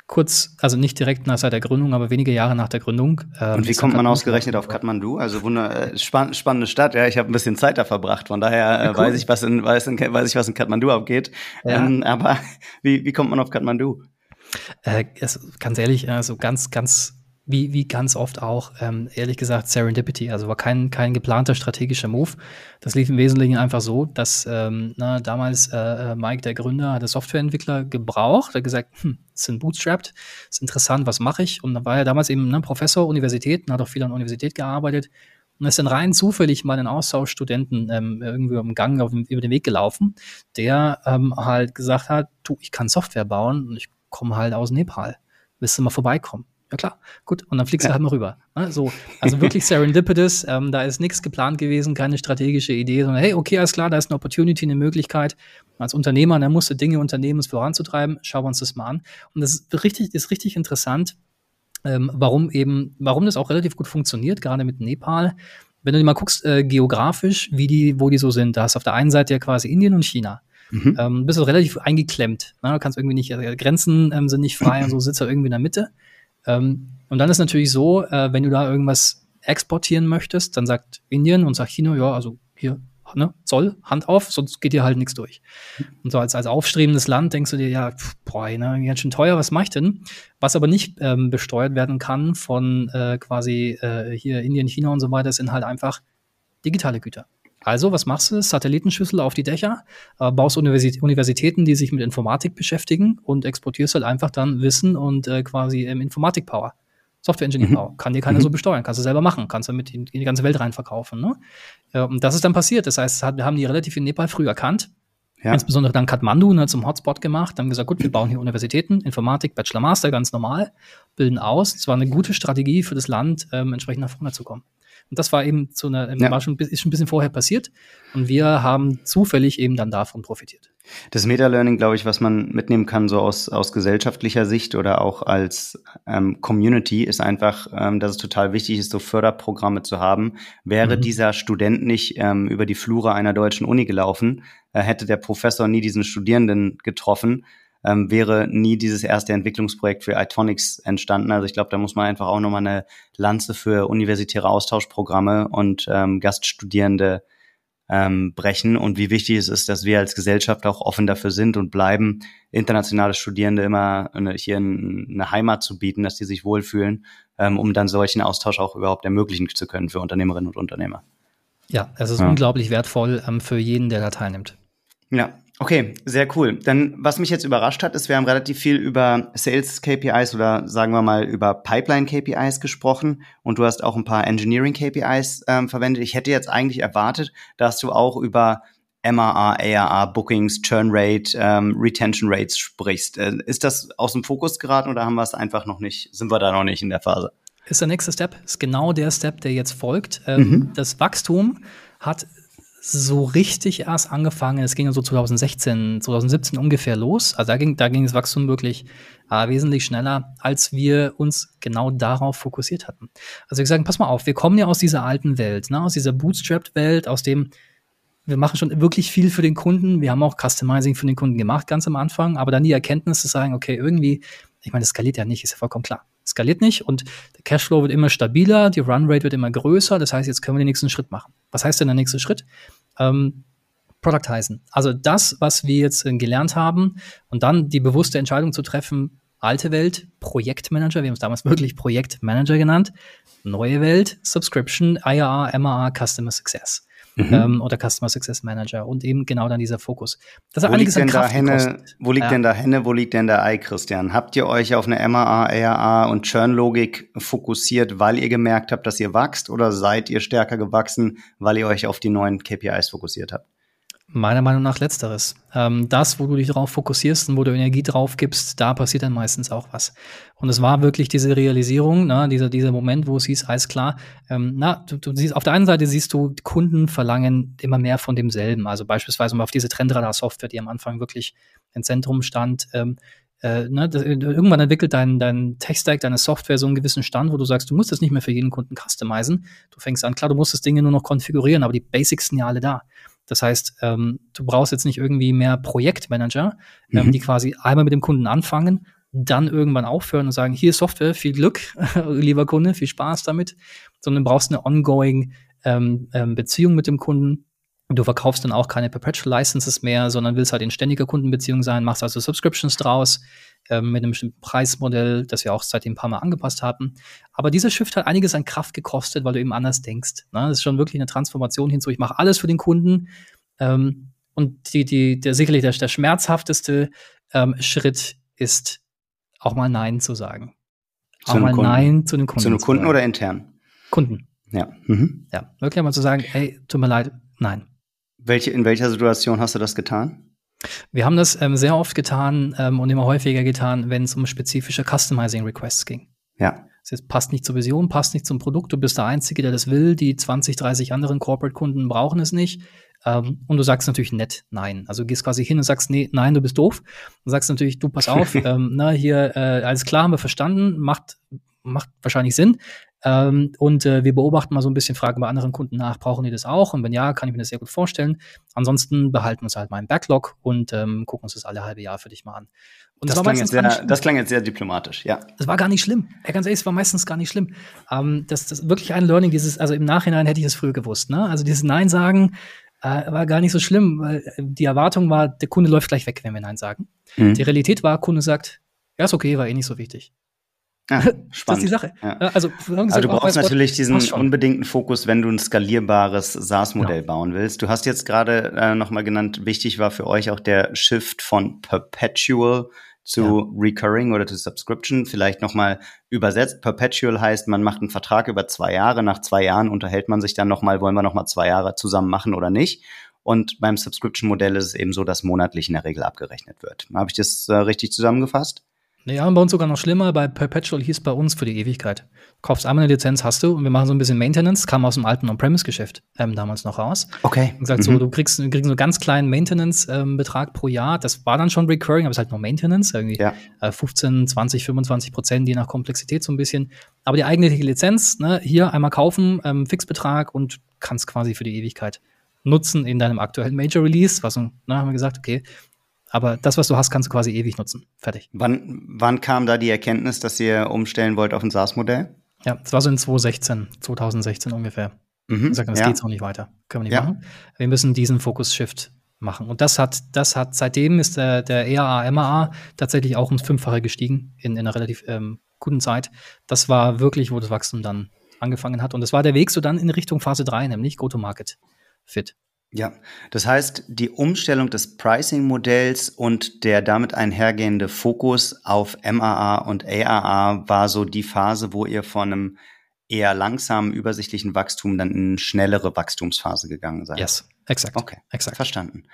kurz, also nicht direkt nach seit der Gründung, aber wenige Jahre nach der Gründung. Ähm, und wie kommt man ausgerechnet auf Kathmandu? Also wunder, äh, spann, spannende Stadt, ja, ich habe ein bisschen Zeit da verbracht, von daher äh, ja, cool. weiß ich, was in, weiß, in, weiß ich, was in Kathmandu abgeht. Ja. Ähm, aber (laughs) wie, wie kommt man auf Kathmandu? Äh, also, ganz ehrlich, also ganz, ganz wie, wie ganz oft auch, ähm, ehrlich gesagt, Serendipity. Also war kein, kein geplanter strategischer Move. Das lief im Wesentlichen einfach so, dass ähm, na, damals äh, äh Mike, der Gründer, hatte Softwareentwickler gebraucht. Hat gesagt, hm, sind bootstrapped, ist interessant, was mache ich? Und dann war er damals eben ne, Professor Universität hat auch viel an der Universität gearbeitet. Und ist dann rein zufällig mal einen Austauschstudenten ähm, irgendwie im Gang auf über den Weg gelaufen, der ähm, halt gesagt hat, du, ich kann Software bauen und ich komme halt aus Nepal. Willst du mal vorbeikommen? Ja klar, gut. Und dann fliegst ja. du halt mal rüber. Ne? So, also wirklich (laughs) serendipitous. Ähm, da ist nichts geplant gewesen, keine strategische Idee, sondern hey, okay, alles klar, da ist eine Opportunity, eine Möglichkeit. Als Unternehmer, der musste Dinge unternehmen, es voranzutreiben. Schauen wir uns das mal an. Und das ist richtig, ist richtig interessant, ähm, warum eben, warum das auch relativ gut funktioniert, gerade mit Nepal. Wenn du dir mal guckst, äh, geografisch, wie die, wo die so sind, da ist auf der einen Seite ja quasi Indien und China. Mhm. Ähm, bist du relativ eingeklemmt. Ne? Du kannst irgendwie nicht, äh, Grenzen ähm, sind nicht frei und so sitzt er irgendwie in der Mitte. Ähm, und dann ist natürlich so, äh, wenn du da irgendwas exportieren möchtest, dann sagt Indien und sagt China, ja, also hier, ne, Zoll, Hand auf, sonst geht dir halt nichts durch. Und so als, als aufstrebendes Land denkst du dir, ja, pff, boah, ne, ganz schön teuer, was mach ich denn? Was aber nicht ähm, besteuert werden kann von äh, quasi äh, hier Indien, China und so weiter, sind halt einfach digitale Güter. Also, was machst du? Satellitenschüssel auf die Dächer, äh, baust Universit Universitäten, die sich mit Informatik beschäftigen und exportierst halt einfach dann Wissen und äh, quasi ähm, Informatik-Power. Software Engineering. Mhm. Kann dir keiner mhm. so besteuern, kannst du selber machen, kannst du mit in, die ganze Welt rein verkaufen. Ne? Äh, und das ist dann passiert. Das heißt, wir haben die relativ in Nepal früh erkannt. Ja. Insbesondere dann Kathmandu ne, zum Hotspot gemacht, haben gesagt, gut, wir bauen hier Universitäten, Informatik, Bachelor, Master, ganz normal, bilden aus. Es war eine gute Strategie für das Land, ähm, entsprechend nach vorne zu kommen. Und das war eben zu einer, ja. war schon, ist schon ein bisschen vorher passiert. Und wir haben zufällig eben dann davon profitiert. Das Meta-Learning, glaube ich, was man mitnehmen kann, so aus, aus gesellschaftlicher Sicht oder auch als ähm, Community, ist einfach, ähm, dass es total wichtig ist, so Förderprogramme zu haben. Wäre mhm. dieser Student nicht ähm, über die Flure einer deutschen Uni gelaufen, äh, hätte der Professor nie diesen Studierenden getroffen ähm, wäre nie dieses erste Entwicklungsprojekt für Itonics entstanden. Also ich glaube, da muss man einfach auch nochmal eine Lanze für universitäre Austauschprogramme und ähm, Gaststudierende ähm, brechen und wie wichtig es ist, dass wir als Gesellschaft auch offen dafür sind und bleiben, internationale Studierende immer eine, hier eine Heimat zu bieten, dass die sich wohlfühlen, ähm, um dann solchen Austausch auch überhaupt ermöglichen zu können für Unternehmerinnen und Unternehmer. Ja, es ist ja. unglaublich wertvoll ähm, für jeden, der da teilnimmt. Ja, Okay, sehr cool. Dann, was mich jetzt überrascht hat, ist, wir haben relativ viel über Sales KPIs oder sagen wir mal über Pipeline KPIs gesprochen und du hast auch ein paar Engineering KPIs ähm, verwendet. Ich hätte jetzt eigentlich erwartet, dass du auch über MRR, ARR, Bookings, Churn Rate, ähm, Retention Rates sprichst. Äh, ist das aus dem Fokus geraten oder haben wir es einfach noch nicht, sind wir da noch nicht in der Phase? Ist der nächste Step, ist genau der Step, der jetzt folgt. Ähm, mhm. Das Wachstum hat so richtig erst angefangen. Es ging so 2016, 2017 ungefähr los. Also da ging, da ging das Wachstum wirklich äh, wesentlich schneller, als wir uns genau darauf fokussiert hatten. Also wir sagen, pass mal auf, wir kommen ja aus dieser alten Welt, ne, aus dieser Bootstrapped-Welt, aus dem wir machen schon wirklich viel für den Kunden. Wir haben auch Customizing für den Kunden gemacht, ganz am Anfang, aber dann die Erkenntnis zu sagen, okay, irgendwie, ich meine, das skaliert ja nicht, ist ja vollkommen klar. skaliert nicht und der Cashflow wird immer stabiler, die Runrate wird immer größer. Das heißt, jetzt können wir den nächsten Schritt machen. Was heißt denn der nächste Schritt? Ähm, Productizen. Also das, was wir jetzt äh, gelernt haben und dann die bewusste Entscheidung zu treffen, alte Welt, Projektmanager, wir haben es damals wirklich Projektmanager genannt, neue Welt, Subscription, IRA, MAA, Customer Success mhm. ähm, oder Customer Success Manager und eben genau dann dieser Fokus. Das hat wo einiges liegt denn da Henne, Wo liegt ja. denn da Henne, wo liegt denn der Ei, Christian? Habt ihr euch auf eine MAA, ARA und Churn-Logik fokussiert, weil ihr gemerkt habt, dass ihr wächst oder seid ihr stärker gewachsen, weil ihr euch auf die neuen KPIs fokussiert habt? Meiner Meinung nach letzteres. Ähm, das, wo du dich darauf fokussierst und wo du Energie drauf gibst, da passiert dann meistens auch was. Und es war wirklich diese Realisierung, ne, dieser, dieser Moment, wo es hieß, alles klar, ähm, na, du, du siehst, auf der einen Seite siehst du, Kunden verlangen immer mehr von demselben. Also beispielsweise mal auf diese Trendradar-Software, die am Anfang wirklich im Zentrum stand, ähm, äh, ne, das, irgendwann entwickelt dein, dein Tech-Stack, deine Software so einen gewissen Stand, wo du sagst, du musst das nicht mehr für jeden Kunden customizen. Du fängst an, klar, du musst das Dinge nur noch konfigurieren, aber die Basics sind ja alle da. Das heißt, ähm, du brauchst jetzt nicht irgendwie mehr Projektmanager, ähm, mhm. die quasi einmal mit dem Kunden anfangen, dann irgendwann aufhören und sagen, hier ist Software, viel Glück, (laughs) lieber Kunde, viel Spaß damit, sondern du brauchst eine ongoing ähm, ähm, Beziehung mit dem Kunden. Du verkaufst dann auch keine Perpetual Licenses mehr, sondern willst halt in ständiger Kundenbeziehung sein, machst also Subscriptions draus ähm, mit einem bestimmten Preismodell, das wir auch seitdem ein paar Mal angepasst haben. Aber dieser Shift hat einiges an Kraft gekostet, weil du eben anders denkst. Ne? Das ist schon wirklich eine Transformation hinzu. Ich mache alles für den Kunden. Ähm, und die, die, der sicherlich der, der schmerzhafteste ähm, Schritt ist, auch mal Nein zu sagen. Zu auch mal Kunden. Nein zu den Kunden. Zu einem Kunden oder intern? Kunden. Ja. Mhm. Ja, wirklich mal zu sagen, hey, tut mir leid, nein. Welche, in welcher Situation hast du das getan? Wir haben das ähm, sehr oft getan ähm, und immer häufiger getan, wenn es um spezifische Customizing Requests ging. Ja. Das passt nicht zur Vision, passt nicht zum Produkt, du bist der Einzige, der das will, die 20, 30 anderen Corporate-Kunden brauchen es nicht. Ähm, und du sagst natürlich nett nein. Also du gehst quasi hin und sagst, nee, nein, du bist doof. Und sagst natürlich, du pass auf, (laughs) ähm, na, hier, äh, alles klar, haben wir verstanden, macht, macht wahrscheinlich Sinn. Ähm, und äh, wir beobachten mal so ein bisschen, fragen bei anderen Kunden nach, brauchen die das auch? Und wenn ja, kann ich mir das sehr gut vorstellen. Ansonsten behalten wir uns halt mal im Backlog und ähm, gucken uns das alle halbe Jahr für dich mal an. Und das, das, klang jetzt sehr, das klang jetzt sehr diplomatisch, ja. Das war gar nicht schlimm. Ja, ganz ehrlich, es war meistens gar nicht schlimm. Ähm, das, das wirklich ein Learning, dieses, also im Nachhinein hätte ich es früher gewusst, ne? Also dieses Nein sagen äh, war gar nicht so schlimm, weil äh, die Erwartung war, der Kunde läuft gleich weg, wenn wir Nein sagen. Mhm. Die Realität war, Kunde sagt, ja, ist okay, war eh nicht so wichtig. Ja, spannend. Das ist die Sache. Ja. Also, gesagt, also, du brauchst natürlich diesen unbedingten Fokus, wenn du ein skalierbares SaaS-Modell genau. bauen willst. Du hast jetzt gerade äh, nochmal genannt, wichtig war für euch auch der Shift von Perpetual zu ja. Recurring oder zu Subscription. Vielleicht nochmal übersetzt. Perpetual heißt, man macht einen Vertrag über zwei Jahre. Nach zwei Jahren unterhält man sich dann nochmal, wollen wir nochmal zwei Jahre zusammen machen oder nicht. Und beim Subscription-Modell ist es eben so, dass monatlich in der Regel abgerechnet wird. Habe ich das äh, richtig zusammengefasst? Ja, und bei uns sogar noch schlimmer. Bei Perpetual hieß bei uns für die Ewigkeit. kaufst einmal eine Lizenz, hast du, und wir machen so ein bisschen Maintenance. Kam aus dem alten On-Premise-Geschäft ähm, damals noch raus. Okay. Und gesagt, mhm. so, du kriegst, du kriegst so einen ganz kleinen Maintenance-Betrag ähm, pro Jahr. Das war dann schon recurring, aber es ist halt nur Maintenance. Irgendwie ja. äh, 15, 20, 25 Prozent, je nach Komplexität so ein bisschen. Aber die eigentliche Lizenz, ne, hier einmal kaufen, ähm, Fixbetrag und kannst quasi für die Ewigkeit nutzen in deinem aktuellen Major Release. Was, ne, haben wir gesagt, okay, aber das, was du hast, kannst du quasi ewig nutzen. Fertig. Wann, wann kam da die Erkenntnis, dass ihr umstellen wollt auf ein SaaS-Modell? Ja, das war so in 2016, 2016 ungefähr. Mhm, wir sagten, das ja. geht so nicht weiter. Können wir nicht ja. machen. Wir müssen diesen Fokus-Shift machen. Und das hat, das hat, seitdem ist der, der ERA, MAA tatsächlich auch ums Fünffache gestiegen in, in einer relativ ähm, guten Zeit. Das war wirklich, wo das Wachstum dann angefangen hat. Und das war der Weg so dann in Richtung Phase 3, nämlich Go-to-Market Fit. Ja, das heißt, die Umstellung des Pricing-Modells und der damit einhergehende Fokus auf MAA und AAA war so die Phase, wo ihr von einem eher langsamen, übersichtlichen Wachstum dann in eine schnellere Wachstumsphase gegangen seid. Yes, exakt. Okay, exakt. Verstanden.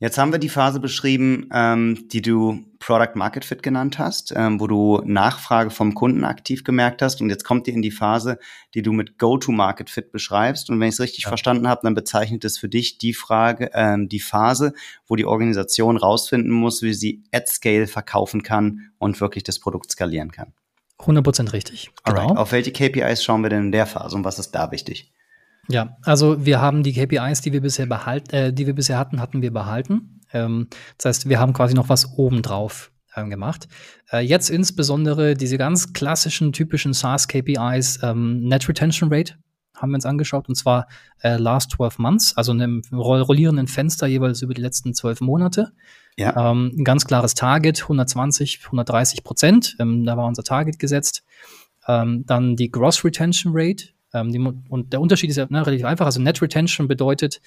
Jetzt haben wir die Phase beschrieben, ähm, die du Product Market Fit genannt hast, ähm, wo du Nachfrage vom Kunden aktiv gemerkt hast. Und jetzt kommt ihr in die Phase, die du mit Go-to-Market Fit beschreibst. Und wenn ich es richtig ja. verstanden habe, dann bezeichnet es für dich die Frage, ähm, die Phase, wo die Organisation rausfinden muss, wie sie at Scale verkaufen kann und wirklich das Produkt skalieren kann. 100% richtig. Genau. Alright. Auf welche KPIs schauen wir denn in der Phase und was ist da wichtig? Ja, also wir haben die KPIs, die wir bisher behalten, äh, die wir bisher hatten, hatten wir behalten. Ähm, das heißt, wir haben quasi noch was obendrauf ähm, gemacht. Äh, jetzt insbesondere diese ganz klassischen, typischen SaaS-KPIs, ähm, Net Retention Rate haben wir uns angeschaut, und zwar äh, last 12 months, also in einem rollierenden Fenster jeweils über die letzten zwölf Monate. Ja. Ähm, ein ganz klares Target, 120, 130 Prozent, ähm, da war unser Target gesetzt. Ähm, dann die Gross Retention Rate, ähm, die, und der Unterschied ist ja ne, relativ einfach. Also Net Retention bedeutet,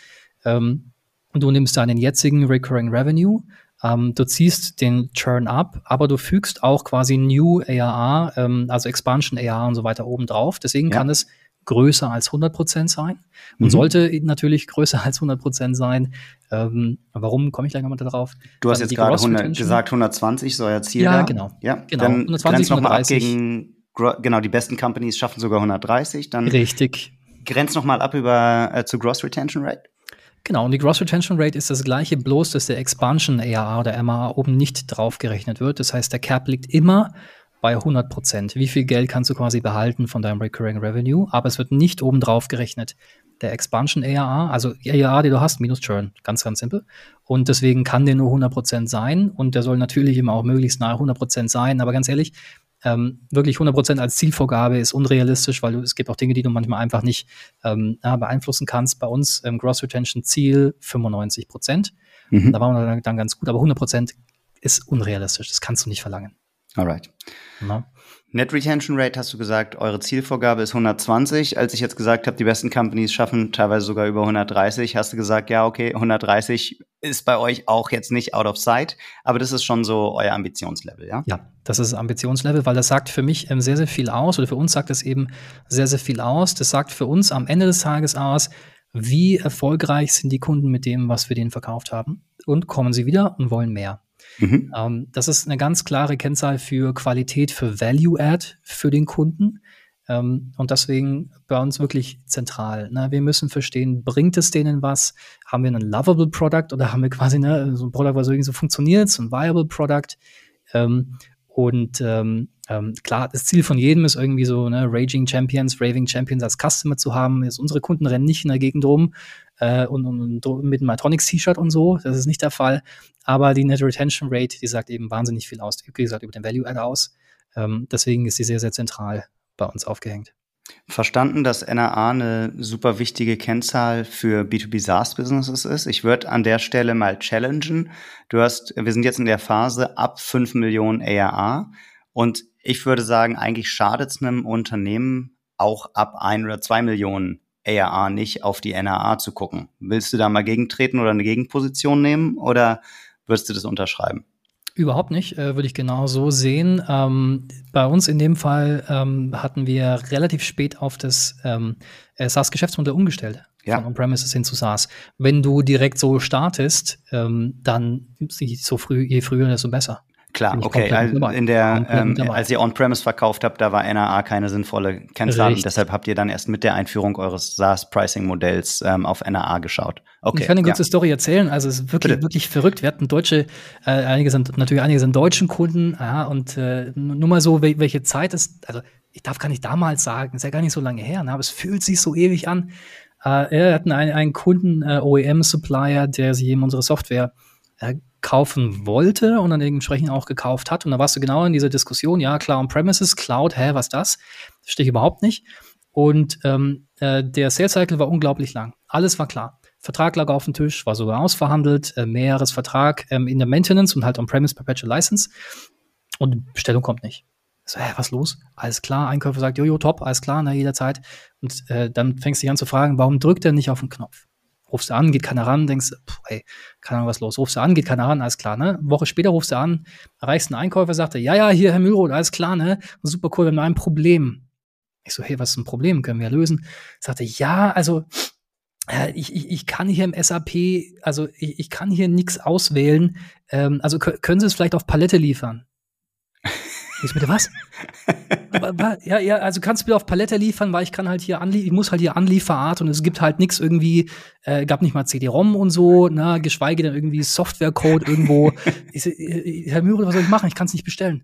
ähm, du nimmst deinen jetzigen Recurring Revenue, ähm, du ziehst den Churn ab, aber du fügst auch quasi New ARR, ähm, also Expansion ARR und so weiter oben drauf. Deswegen ja. kann es größer als 100% sein und mhm. sollte natürlich größer als 100% sein. Ähm, warum komme ich gleich nochmal darauf? Du hast jetzt gerade gesagt 120 soll euer Ziel Ja, da. genau. Ja, genau. Dann 120, noch mal ab gegen genau, die besten Companies schaffen sogar 130. Dann Richtig. Grenzt nochmal ab über äh, zu Gross Retention Rate. Genau, und die Gross Retention Rate ist das gleiche, bloß dass der Expansion ARR oder MAA oben nicht draufgerechnet wird. Das heißt, der Cap liegt immer bei 100 Prozent. Wie viel Geld kannst du quasi behalten von deinem Recurring Revenue? Aber es wird nicht oben drauf gerechnet. Der Expansion ARR, also ARR, die du hast, minus Churn. Ganz, ganz simpel. Und deswegen kann der nur 100 Prozent sein. Und der soll natürlich immer auch möglichst nahe 100 Prozent sein. Aber ganz ehrlich, ähm, wirklich 100% als Zielvorgabe ist unrealistisch, weil du, es gibt auch Dinge, die du manchmal einfach nicht ähm, ja, beeinflussen kannst. Bei uns ähm, Gross Retention Ziel 95%. Mhm. Da waren wir dann, dann ganz gut, aber 100% ist unrealistisch. Das kannst du nicht verlangen. Alright. Na? Net Retention Rate hast du gesagt, eure Zielvorgabe ist 120. Als ich jetzt gesagt habe, die besten Companies schaffen teilweise sogar über 130, hast du gesagt, ja, okay, 130 ist bei euch auch jetzt nicht out of sight, aber das ist schon so euer Ambitionslevel, ja? Ja, das ist Ambitionslevel, weil das sagt für mich ähm, sehr, sehr viel aus oder für uns sagt es eben sehr, sehr viel aus. Das sagt für uns am Ende des Tages aus, wie erfolgreich sind die Kunden mit dem, was wir denen verkauft haben und kommen sie wieder und wollen mehr. Mhm. Ähm, das ist eine ganz klare Kennzahl für Qualität, für Value Add für den Kunden. Ähm, und deswegen bei uns wirklich zentral. Ne? Wir müssen verstehen, bringt es denen was? Haben wir ein lovable Product oder haben wir quasi ne, so ein Product, was irgendwie so funktioniert, so ein viable Product? Ähm, und ähm, ähm, klar, das Ziel von jedem ist irgendwie so, ne, Raging Champions, Raving Champions als Customer zu haben. Jetzt unsere Kunden rennen nicht in der Gegend rum äh, und, und, und mit einem Matronics-T-Shirt und so. Das ist nicht der Fall. Aber die Net Retention Rate, die sagt eben wahnsinnig viel aus, wie gesagt, über den Value Add aus. Ähm, deswegen ist sie sehr, sehr zentral bei uns aufgehängt. Verstanden, dass NAA eine super wichtige Kennzahl für B2B SaaS Businesses ist. Ich würde an der Stelle mal challengen. Du hast, wir sind jetzt in der Phase ab 5 Millionen ARA und ich würde sagen, eigentlich schadet es einem Unternehmen auch ab 1 oder 2 Millionen ARA nicht auf die NAA zu gucken. Willst du da mal gegentreten oder eine Gegenposition nehmen oder würdest du das unterschreiben? Überhaupt nicht, äh, würde ich genau so sehen. Ähm, bei uns in dem Fall ähm, hatten wir relativ spät auf das ähm, äh, SaaS-Geschäftsmodell umgestellt. Ja. Von On-Premises hin zu SaaS. Wenn du direkt so startest, ähm, dann so früh, je früher, desto besser. Klar, okay. Also in der, ähm, als ihr On-Premise verkauft habt, da war NAA keine sinnvolle Kennzahl und deshalb habt ihr dann erst mit der Einführung eures SaaS-Pricing-Modells ähm, auf NAA geschaut. Okay. Ich kann eine kurze ja. Story erzählen. Also es ist wirklich, Bitte. wirklich verrückt. Wir hatten deutsche, äh, einige sind natürlich einige sind deutschen Kunden, ja, und äh, nur mal so, welche Zeit ist, also ich darf gar nicht damals sagen, ist ja gar nicht so lange her, ne, aber es fühlt sich so ewig an. Äh, wir hatten einen, einen Kunden, äh, OEM-Supplier, der sich eben unsere Software äh, kaufen wollte und dann entsprechend auch gekauft hat. Und da warst du genau in dieser Diskussion, ja, klar, on-premises, Cloud, hä, was das? Verstehe ich überhaupt nicht. Und ähm, äh, der Sales Cycle war unglaublich lang. Alles war klar. Vertrag lag auf dem Tisch, war sogar ausverhandelt, äh, Mehrjahresvertrag ähm, in der Maintenance und halt on-premise Perpetual License. Und Bestellung kommt nicht. So, hä, was los? Alles klar, Einkäufer sagt, jojo, top, alles klar, na jederzeit. Und äh, dann fängst du dich an zu fragen, warum drückt er nicht auf den Knopf? Rufst du an, geht keiner ran, denkst, pff, ey, keine Ahnung, was los. Rufst du an, geht keiner ran, alles klar, ne? Eine Woche später rufst du an, erreichst einen Einkäufer, sagt er, ja, ja, hier, Herr Mühlroth, alles klar, ne? Super cool, wir haben ein Problem. Ich so, hey, was ist ein Problem? Können wir ja lösen? Sagt er, ja, also, äh, ich, ich, ich kann hier im SAP, also ich, ich kann hier nichts auswählen. Ähm, also können Sie es vielleicht auf Palette liefern? Ich bitte was? ja, ja, also kannst du bitte auf Palette liefern, weil ich kann halt hier anliefern, ich muss halt hier Anlieferart und es gibt halt nichts irgendwie, äh, gab nicht mal CD-ROM und so, na, geschweige denn irgendwie Softwarecode irgendwo. (laughs) ich, ich, Herr Mühle, was soll ich machen? Ich kann es nicht bestellen.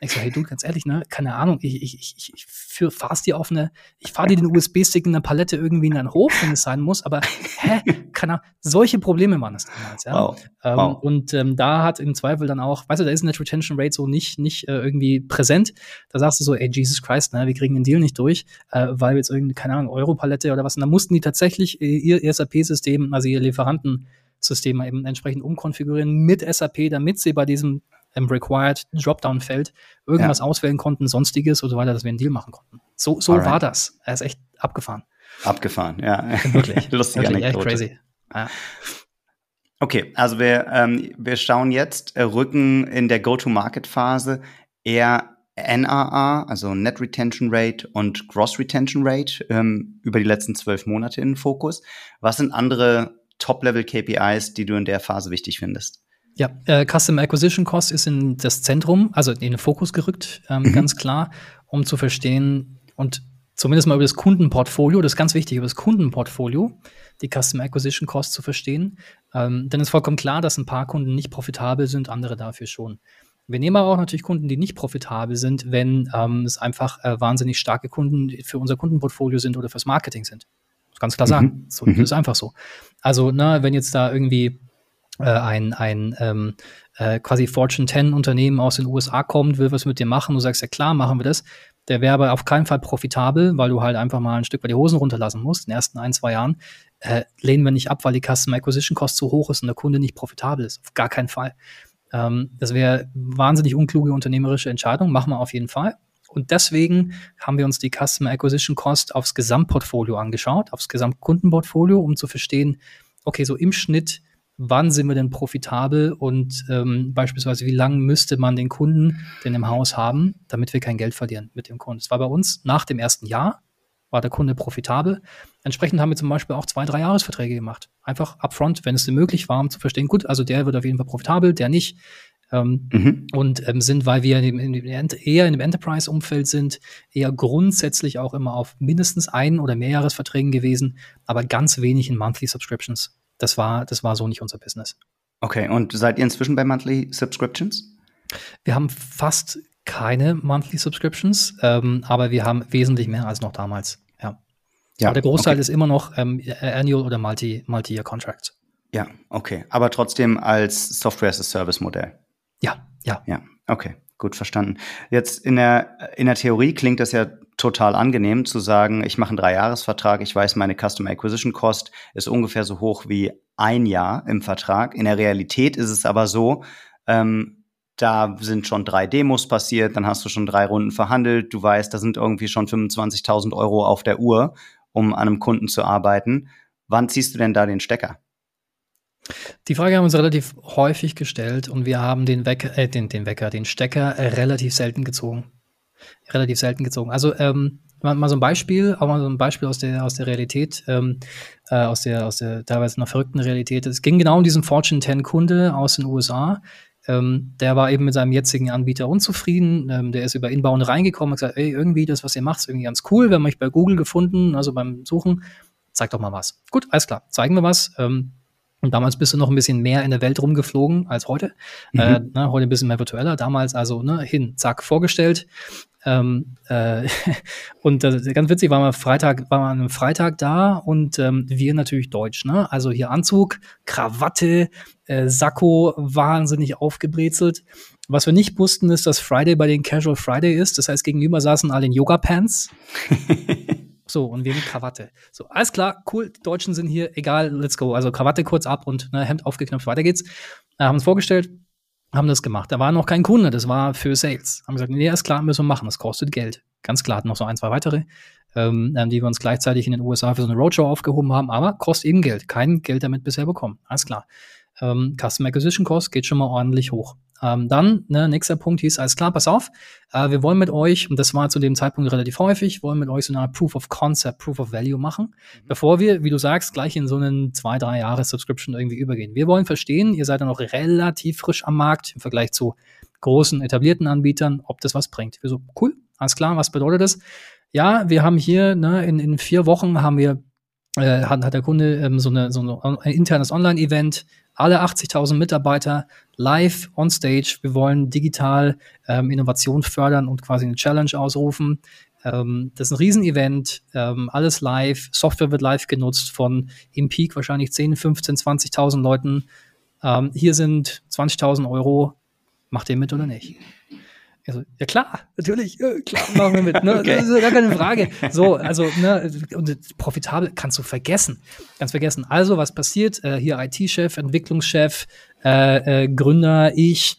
Ich so, hey du, ganz ehrlich, ne, keine Ahnung, ich, ich, ich, ich für, fahr's dir auf eine, ich fahr dir den USB-Stick in einer Palette irgendwie in einen Hof, wenn es sein muss, aber hä, keine Ahnung, solche Probleme waren es damals, ja. Wow. Ähm, wow. Und ähm, da hat im Zweifel dann auch, weißt du, da ist Net Retention Rate so nicht, nicht äh, irgendwie präsent. Da sagst du so, ey, Jesus Christ, ne, wir kriegen den Deal nicht durch, äh, weil wir jetzt irgendwie, keine Ahnung, Euro-Palette oder was, und da mussten die tatsächlich äh, ihr SAP-System, also ihr Lieferantensystem eben entsprechend umkonfigurieren mit SAP, damit sie bei diesem im Required Dropdown-Feld irgendwas ja. auswählen konnten, sonstiges oder so weiter, dass wir einen Deal machen konnten. So, so war das. Er ist echt abgefahren. Abgefahren, ja. Wirklich. (laughs) Lustig, Wirklich, echt crazy. Ja. Okay, also wir, ähm, wir schauen jetzt, äh, rücken in der Go-to-Market-Phase eher NRA, also Net Retention Rate und Gross Retention Rate ähm, über die letzten zwölf Monate in den Fokus. Was sind andere Top-Level-KPIs, die du in der Phase wichtig findest? Ja, äh, Custom Acquisition Cost ist in das Zentrum, also in den Fokus gerückt, ähm, mhm. ganz klar, um zu verstehen und zumindest mal über das Kundenportfolio, das ist ganz wichtig, über das Kundenportfolio, die Custom Acquisition Cost zu verstehen. Ähm, denn es ist vollkommen klar, dass ein paar Kunden nicht profitabel sind, andere dafür schon. Wir nehmen aber auch natürlich Kunden, die nicht profitabel sind, wenn ähm, es einfach äh, wahnsinnig starke Kunden für unser Kundenportfolio sind oder fürs Marketing sind. Ganz klar sagen. Mhm. So, das ist einfach so. Also, na, wenn jetzt da irgendwie ein, ein ähm, äh, quasi Fortune 10 Unternehmen aus den USA kommt, will was mit dir machen, du sagst ja klar, machen wir das. Der wäre aber auf keinen Fall profitabel, weil du halt einfach mal ein Stück weit die Hosen runterlassen musst in den ersten ein, zwei Jahren. Äh, lehnen wir nicht ab, weil die Customer Acquisition Cost zu hoch ist und der Kunde nicht profitabel ist. Auf gar keinen Fall. Ähm, das wäre wahnsinnig unkluge unternehmerische Entscheidung, machen wir auf jeden Fall. Und deswegen haben wir uns die Customer Acquisition Cost aufs Gesamtportfolio angeschaut, aufs Gesamtkundenportfolio, um zu verstehen, okay, so im Schnitt wann sind wir denn profitabel und ähm, beispielsweise wie lange müsste man den Kunden denn im Haus haben, damit wir kein Geld verlieren mit dem Kunden. Es war bei uns nach dem ersten Jahr, war der Kunde profitabel. Entsprechend haben wir zum Beispiel auch zwei, drei Jahresverträge gemacht. Einfach upfront, wenn es denn möglich war, um zu verstehen, gut, also der wird auf jeden Fall profitabel, der nicht. Ähm, mhm. Und ähm, sind, weil wir in, in, in, eher in dem Enterprise-Umfeld sind, eher grundsätzlich auch immer auf mindestens ein- oder mehrjahresverträgen gewesen, aber ganz wenig in Monthly Subscriptions das war, das war so nicht unser Business. Okay, und seid ihr inzwischen bei Monthly Subscriptions? Wir haben fast keine Monthly Subscriptions, ähm, aber wir haben wesentlich mehr als noch damals. Ja. ja aber der Großteil okay. ist immer noch ähm, Annual oder Multi, Multi-Year Contracts. Ja, okay. Aber trotzdem als Software as a Service Modell. Ja, ja. Ja, okay. Gut verstanden. Jetzt in der, in der Theorie klingt das ja total angenehm zu sagen, ich mache einen Dreijahresvertrag, ich weiß, meine Customer Acquisition Cost ist ungefähr so hoch wie ein Jahr im Vertrag. In der Realität ist es aber so, ähm, da sind schon drei Demos passiert, dann hast du schon drei Runden verhandelt, du weißt, da sind irgendwie schon 25.000 Euro auf der Uhr, um an einem Kunden zu arbeiten. Wann ziehst du denn da den Stecker? Die Frage haben wir uns relativ häufig gestellt und wir haben den Wecker, äh, den, den Wecker, den Stecker relativ selten gezogen relativ selten gezogen. Also ähm, mal, mal, so ein Beispiel, auch mal so ein Beispiel aus der, aus der Realität, ähm, äh, aus, der, aus der teilweise einer verrückten Realität. Es ging genau um diesen Fortune 10 Kunde aus den USA. Ähm, der war eben mit seinem jetzigen Anbieter unzufrieden. Ähm, der ist über Inbound reingekommen und gesagt, ey, irgendwie das, was ihr macht, ist irgendwie ganz cool. Wir haben euch bei Google gefunden, also beim Suchen. Zeig doch mal was. Gut, alles klar. Zeigen wir was. Ähm, und damals bist du noch ein bisschen mehr in der Welt rumgeflogen als heute. Mhm. Äh, ne, heute ein bisschen mehr virtueller. Damals also ne, hin, zack, vorgestellt. Ähm, äh, (laughs) und äh, ganz witzig, war mal Freitag, war mal an einem Freitag da und ähm, wir natürlich Deutsch, ne? Also hier Anzug, Krawatte, äh, Sakko, wahnsinnig aufgebrezelt. Was wir nicht wussten, ist, dass Friday bei den Casual Friday ist. Das heißt, gegenüber saßen alle in Yoga-Pants. (laughs) So, und wir mit Krawatte. So, alles klar, cool, die Deutschen sind hier, egal, let's go. Also Krawatte kurz ab und ne, Hemd aufgeknöpft, weiter geht's. Äh, haben uns vorgestellt, haben das gemacht. Da war noch kein Kunde, das war für Sales. Haben gesagt, nee, ist klar, müssen wir machen, das kostet Geld. Ganz klar, hatten noch so ein, zwei weitere, ähm, ähm die wir uns gleichzeitig in den USA für so eine Roadshow aufgehoben haben, aber kostet eben Geld. Kein Geld damit bisher bekommen. Alles klar. Ähm, Custom Acquisition Cost geht schon mal ordentlich hoch. Ähm, dann, ne, nächster Punkt hieß, alles klar, pass auf, äh, wir wollen mit euch, und das war zu dem Zeitpunkt relativ häufig, wollen mit euch so eine Proof of Concept, Proof of Value machen, mhm. bevor wir, wie du sagst, gleich in so einen zwei, drei Jahre Subscription irgendwie übergehen. Wir wollen verstehen, ihr seid ja noch relativ frisch am Markt im Vergleich zu großen etablierten Anbietern, ob das was bringt. Wir so, cool, alles klar, was bedeutet das? Ja, wir haben hier, ne, in, in vier Wochen haben wir äh, hat, hat der Kunde ähm, so, eine, so ein internes Online-Event, alle 80.000 Mitarbeiter live on stage. Wir wollen digital ähm, Innovation fördern und quasi eine Challenge ausrufen. Ähm, das ist ein Riesenevent, ähm, alles live. Software wird live genutzt von im Peak wahrscheinlich 10, 15, 20.000 Leuten. Ähm, hier sind 20.000 Euro. Macht ihr mit oder nicht? Also, ja klar, natürlich, ja, klar, (laughs) machen wir mit. Ne? okay. Das ist gar keine Frage. So, also, ne, und profitabel kannst du vergessen. Kannst vergessen. Also, was passiert? Äh, hier IT-Chef, Entwicklungschef, äh, äh, Gründer, ich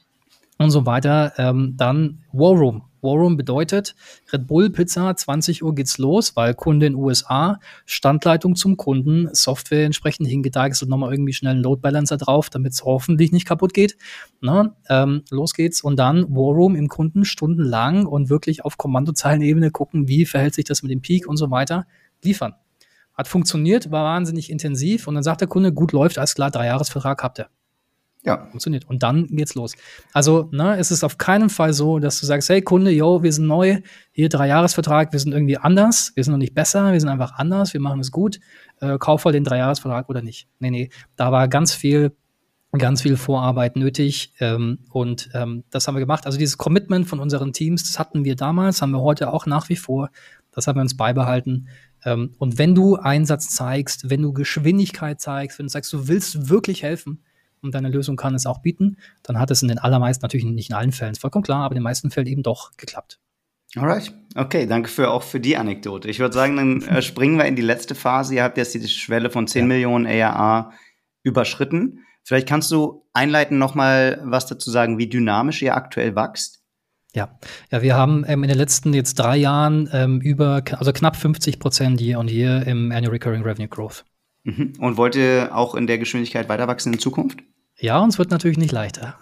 und so weiter. Ähm, dann War Room. War Room bedeutet, Red Bull Pizza, 20 Uhr geht's los, weil Kunde in USA, Standleitung zum Kunden, Software entsprechend hingedeichselt, nochmal irgendwie schnell einen Load Balancer drauf, damit es hoffentlich nicht kaputt geht. Na, ähm, los geht's und dann War Room im Kunden stundenlang und wirklich auf Kommandozeilenebene gucken, wie verhält sich das mit dem Peak und so weiter, liefern. Hat funktioniert, war wahnsinnig intensiv und dann sagt der Kunde, gut läuft, alles klar, drei Jahresvertrag habt ihr. Ja. Funktioniert. Und dann geht's los. Also, ne, es ist auf keinen Fall so, dass du sagst, hey Kunde, yo, wir sind neu, hier Dreijahresvertrag, wir sind irgendwie anders, wir sind noch nicht besser, wir sind einfach anders, wir machen es gut, äh, kauf voll den Dreijahresvertrag oder nicht. Nee, nee, da war ganz viel, ganz viel Vorarbeit nötig ähm, und ähm, das haben wir gemacht. Also dieses Commitment von unseren Teams, das hatten wir damals, haben wir heute auch nach wie vor, das haben wir uns beibehalten. Ähm, und wenn du Einsatz zeigst, wenn du Geschwindigkeit zeigst, wenn du sagst, du willst wirklich helfen, und deine Lösung kann es auch bieten, dann hat es in den allermeisten, natürlich nicht in allen Fällen, ist vollkommen klar, aber in den meisten Fällen eben doch geklappt. Alright, okay, danke für auch für die Anekdote. Ich würde sagen, dann äh, springen wir in die letzte Phase. Ihr habt jetzt die Schwelle von 10 ja. Millionen ARA überschritten. Vielleicht kannst du einleiten nochmal was dazu sagen, wie dynamisch ihr aktuell wächst. Ja, ja, wir haben ähm, in den letzten jetzt drei Jahren ähm, über, also knapp 50 Prozent year on year im Annual Recurring Revenue Growth. Mhm. Und wollt ihr auch in der Geschwindigkeit weiter wachsen in Zukunft? Ja, uns wird natürlich nicht leichter.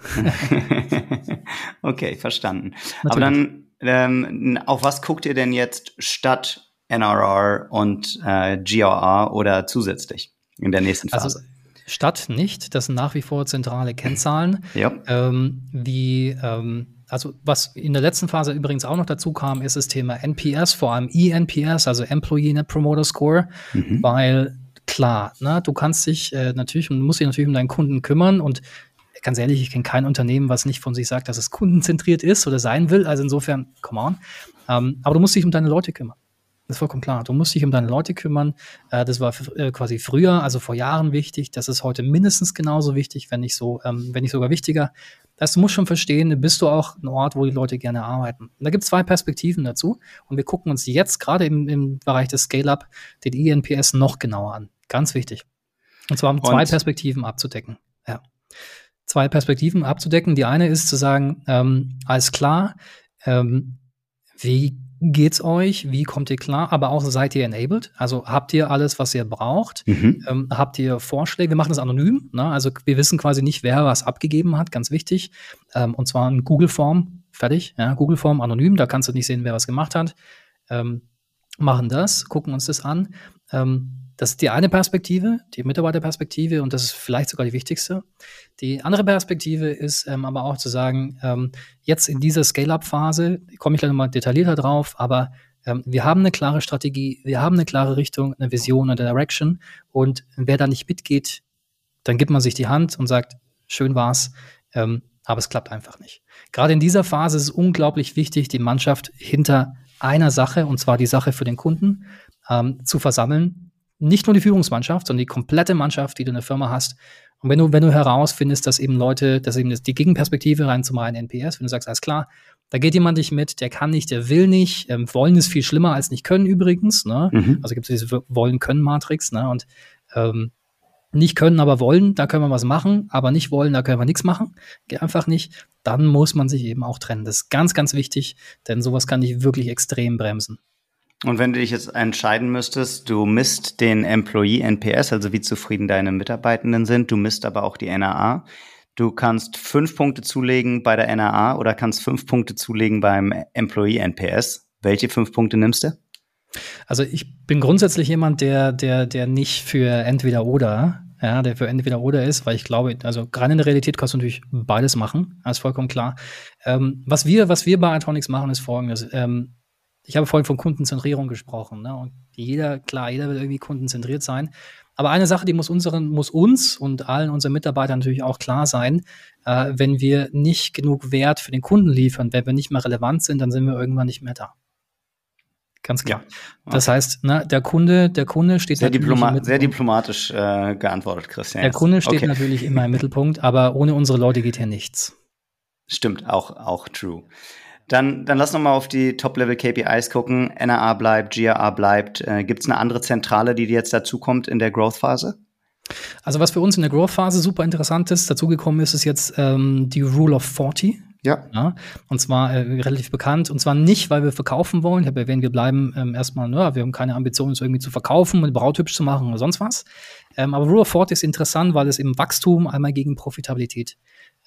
(laughs) okay, verstanden. Natürlich. Aber dann, ähm, auf was guckt ihr denn jetzt statt NRR und äh, GRR oder zusätzlich in der nächsten also Phase? Also, statt nicht, das sind nach wie vor zentrale Kennzahlen. (clears throat) ja. Ähm, wie ähm, also was in der letzten Phase übrigens auch noch dazu kam, ist das Thema NPS, vor allem ENPS, also Employee Net Promoter Score, mhm. weil klar. Ne? Du kannst dich äh, natürlich und musst dich natürlich um deinen Kunden kümmern und ganz ehrlich, ich kenne kein Unternehmen, was nicht von sich sagt, dass es kundenzentriert ist oder sein will. Also insofern, come on. Ähm, aber du musst dich um deine Leute kümmern. Das ist vollkommen klar. Du musst dich um deine Leute kümmern. Äh, das war äh, quasi früher, also vor Jahren wichtig. Das ist heute mindestens genauso wichtig, wenn nicht so, ähm, wenn nicht sogar wichtiger. Das musst du schon verstehen, bist du auch ein Ort, wo die Leute gerne arbeiten. Und da gibt es zwei Perspektiven dazu. Und wir gucken uns jetzt gerade im, im Bereich des Scale-Up den INPS noch genauer an. Ganz wichtig. Und zwar um zwei Und? Perspektiven abzudecken. Ja. Zwei Perspektiven abzudecken. Die eine ist zu sagen, ähm, alles klar, ähm, wie geht's euch? Wie kommt ihr klar? Aber auch seid ihr enabled? Also habt ihr alles, was ihr braucht? Mhm. Ähm, habt ihr Vorschläge? Wir machen das anonym. Ne? Also wir wissen quasi nicht, wer was abgegeben hat. Ganz wichtig. Ähm, und zwar in Google-Form. Fertig. Ja? Google-Form anonym. Da kannst du nicht sehen, wer was gemacht hat. Ähm, machen das, gucken uns das an. Ähm, das ist die eine Perspektive, die Mitarbeiterperspektive, und das ist vielleicht sogar die wichtigste. Die andere Perspektive ist ähm, aber auch zu sagen, ähm, jetzt in dieser Scale-up-Phase, komme ich gleich nochmal detaillierter drauf, aber ähm, wir haben eine klare Strategie, wir haben eine klare Richtung, eine Vision, eine Direction, und wer da nicht mitgeht, dann gibt man sich die Hand und sagt, schön war's, ähm, aber es klappt einfach nicht. Gerade in dieser Phase ist es unglaublich wichtig, die Mannschaft hinter einer Sache, und zwar die Sache für den Kunden, ähm, zu versammeln, nicht nur die Führungsmannschaft, sondern die komplette Mannschaft, die du in der Firma hast. Und wenn du, wenn du herausfindest, dass eben Leute, dass eben die Gegenperspektive rein zum reinen NPS, wenn du sagst, alles klar, da geht jemand nicht mit, der kann nicht, der will nicht. Ähm, wollen ist viel schlimmer als nicht können übrigens. Ne? Mhm. Also gibt es diese Wollen-Können-Matrix. Ne? Und ähm, nicht können, aber wollen, da können wir was machen, aber nicht wollen, da können wir nichts machen. Geht einfach nicht. Dann muss man sich eben auch trennen. Das ist ganz, ganz wichtig, denn sowas kann dich wirklich extrem bremsen. Und wenn du dich jetzt entscheiden müsstest, du misst den Employee NPS, also wie zufrieden deine Mitarbeitenden sind, du misst aber auch die NAA, Du kannst fünf Punkte zulegen bei der NAA oder kannst fünf Punkte zulegen beim Employee NPS. Welche fünf Punkte nimmst du? Also ich bin grundsätzlich jemand, der, der, der nicht für entweder oder, ja, der für entweder oder ist, weil ich glaube, also gerade in der Realität kannst du natürlich beides machen, das ist vollkommen klar. Ähm, was wir, was wir bei Itronics machen, ist folgendes. Ähm, ich habe vorhin von Kundenzentrierung gesprochen, ne? Und jeder, klar, jeder will irgendwie kundenzentriert sein. Aber eine Sache, die muss unseren, muss uns und allen unseren Mitarbeitern natürlich auch klar sein, äh, wenn wir nicht genug Wert für den Kunden liefern, wenn wir nicht mehr relevant sind, dann sind wir irgendwann nicht mehr da. Ganz klar. Ja. Okay. Das heißt, ne, der Kunde, der Kunde steht sehr, diploma sehr diplomatisch äh, geantwortet, Christian. Der Kunde steht okay. natürlich immer im Mittelpunkt, aber ohne unsere Leute geht hier nichts. Stimmt, auch, auch true. Dann, dann lass noch mal auf die Top-Level-KPIs gucken. NRA bleibt, GRA bleibt. Äh, Gibt es eine andere Zentrale, die jetzt dazukommt in der Growth-Phase? Also was für uns in der Growth-Phase super interessant ist, dazugekommen ist, ist jetzt ähm, die Rule of 40. Ja. ja. Und zwar äh, relativ bekannt. Und zwar nicht, weil wir verkaufen wollen. Ich habe erwähnt, wir bleiben ähm, erstmal, ne, wir haben keine Ambition, uns irgendwie zu verkaufen und Braut hübsch zu machen oder sonst was. Ähm, aber Rule of 40 ist interessant, weil es eben Wachstum einmal gegen Profitabilität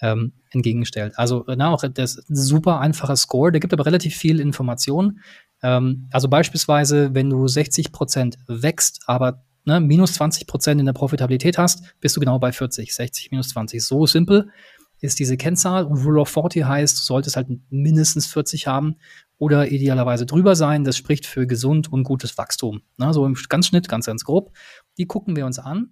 ähm, entgegenstellt. Also na, auch das super einfache Score, der gibt aber relativ viel Information. Ähm, also beispielsweise, wenn du 60 Prozent wächst, aber ne, minus 20 Prozent in der Profitabilität hast, bist du genau bei 40, 60 minus 20. So simpel ist diese Kennzahl und Rule of 40 heißt, du solltest halt mindestens 40 haben oder idealerweise drüber sein. Das spricht für gesund und gutes Wachstum. Na, so im ganz Schnitt, ganz, ganz grob. Die gucken wir uns an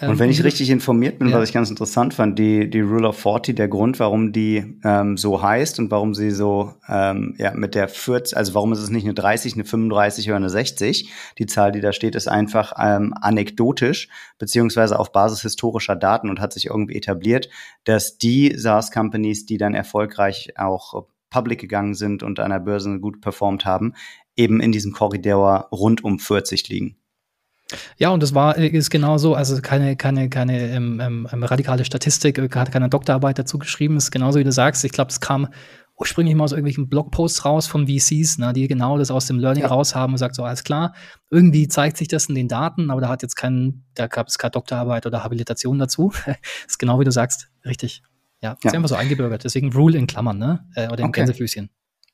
und wenn ich richtig informiert bin, ja. was ich ganz interessant fand, die, die Rule of 40, der Grund, warum die ähm, so heißt und warum sie so ähm, ja, mit der 40, also warum ist es nicht eine 30, eine 35 oder eine 60? Die Zahl, die da steht, ist einfach ähm, anekdotisch, beziehungsweise auf Basis historischer Daten und hat sich irgendwie etabliert, dass die SaaS-Companies, die dann erfolgreich auch public gegangen sind und an der Börse gut performt haben, eben in diesem Korridor rund um 40 liegen. Ja, und das war, ist genau so, also keine, keine, keine ähm, ähm, ähm radikale Statistik, äh, hat keine Doktorarbeit dazu geschrieben, ist genauso wie du sagst. Ich glaube, es kam ursprünglich mal aus irgendwelchen Blogposts raus von VCs, ne, die genau das aus dem Learning ja. raus haben und sagt so, alles klar, irgendwie zeigt sich das in den Daten, aber da hat jetzt kein, da gab es keine Doktorarbeit oder Habilitation dazu. (laughs) ist genau wie du sagst, richtig. Ja, ja. ist einfach so eingebürgert. Deswegen Rule in Klammern, ne? Äh, oder in okay. Gänsefüßchen.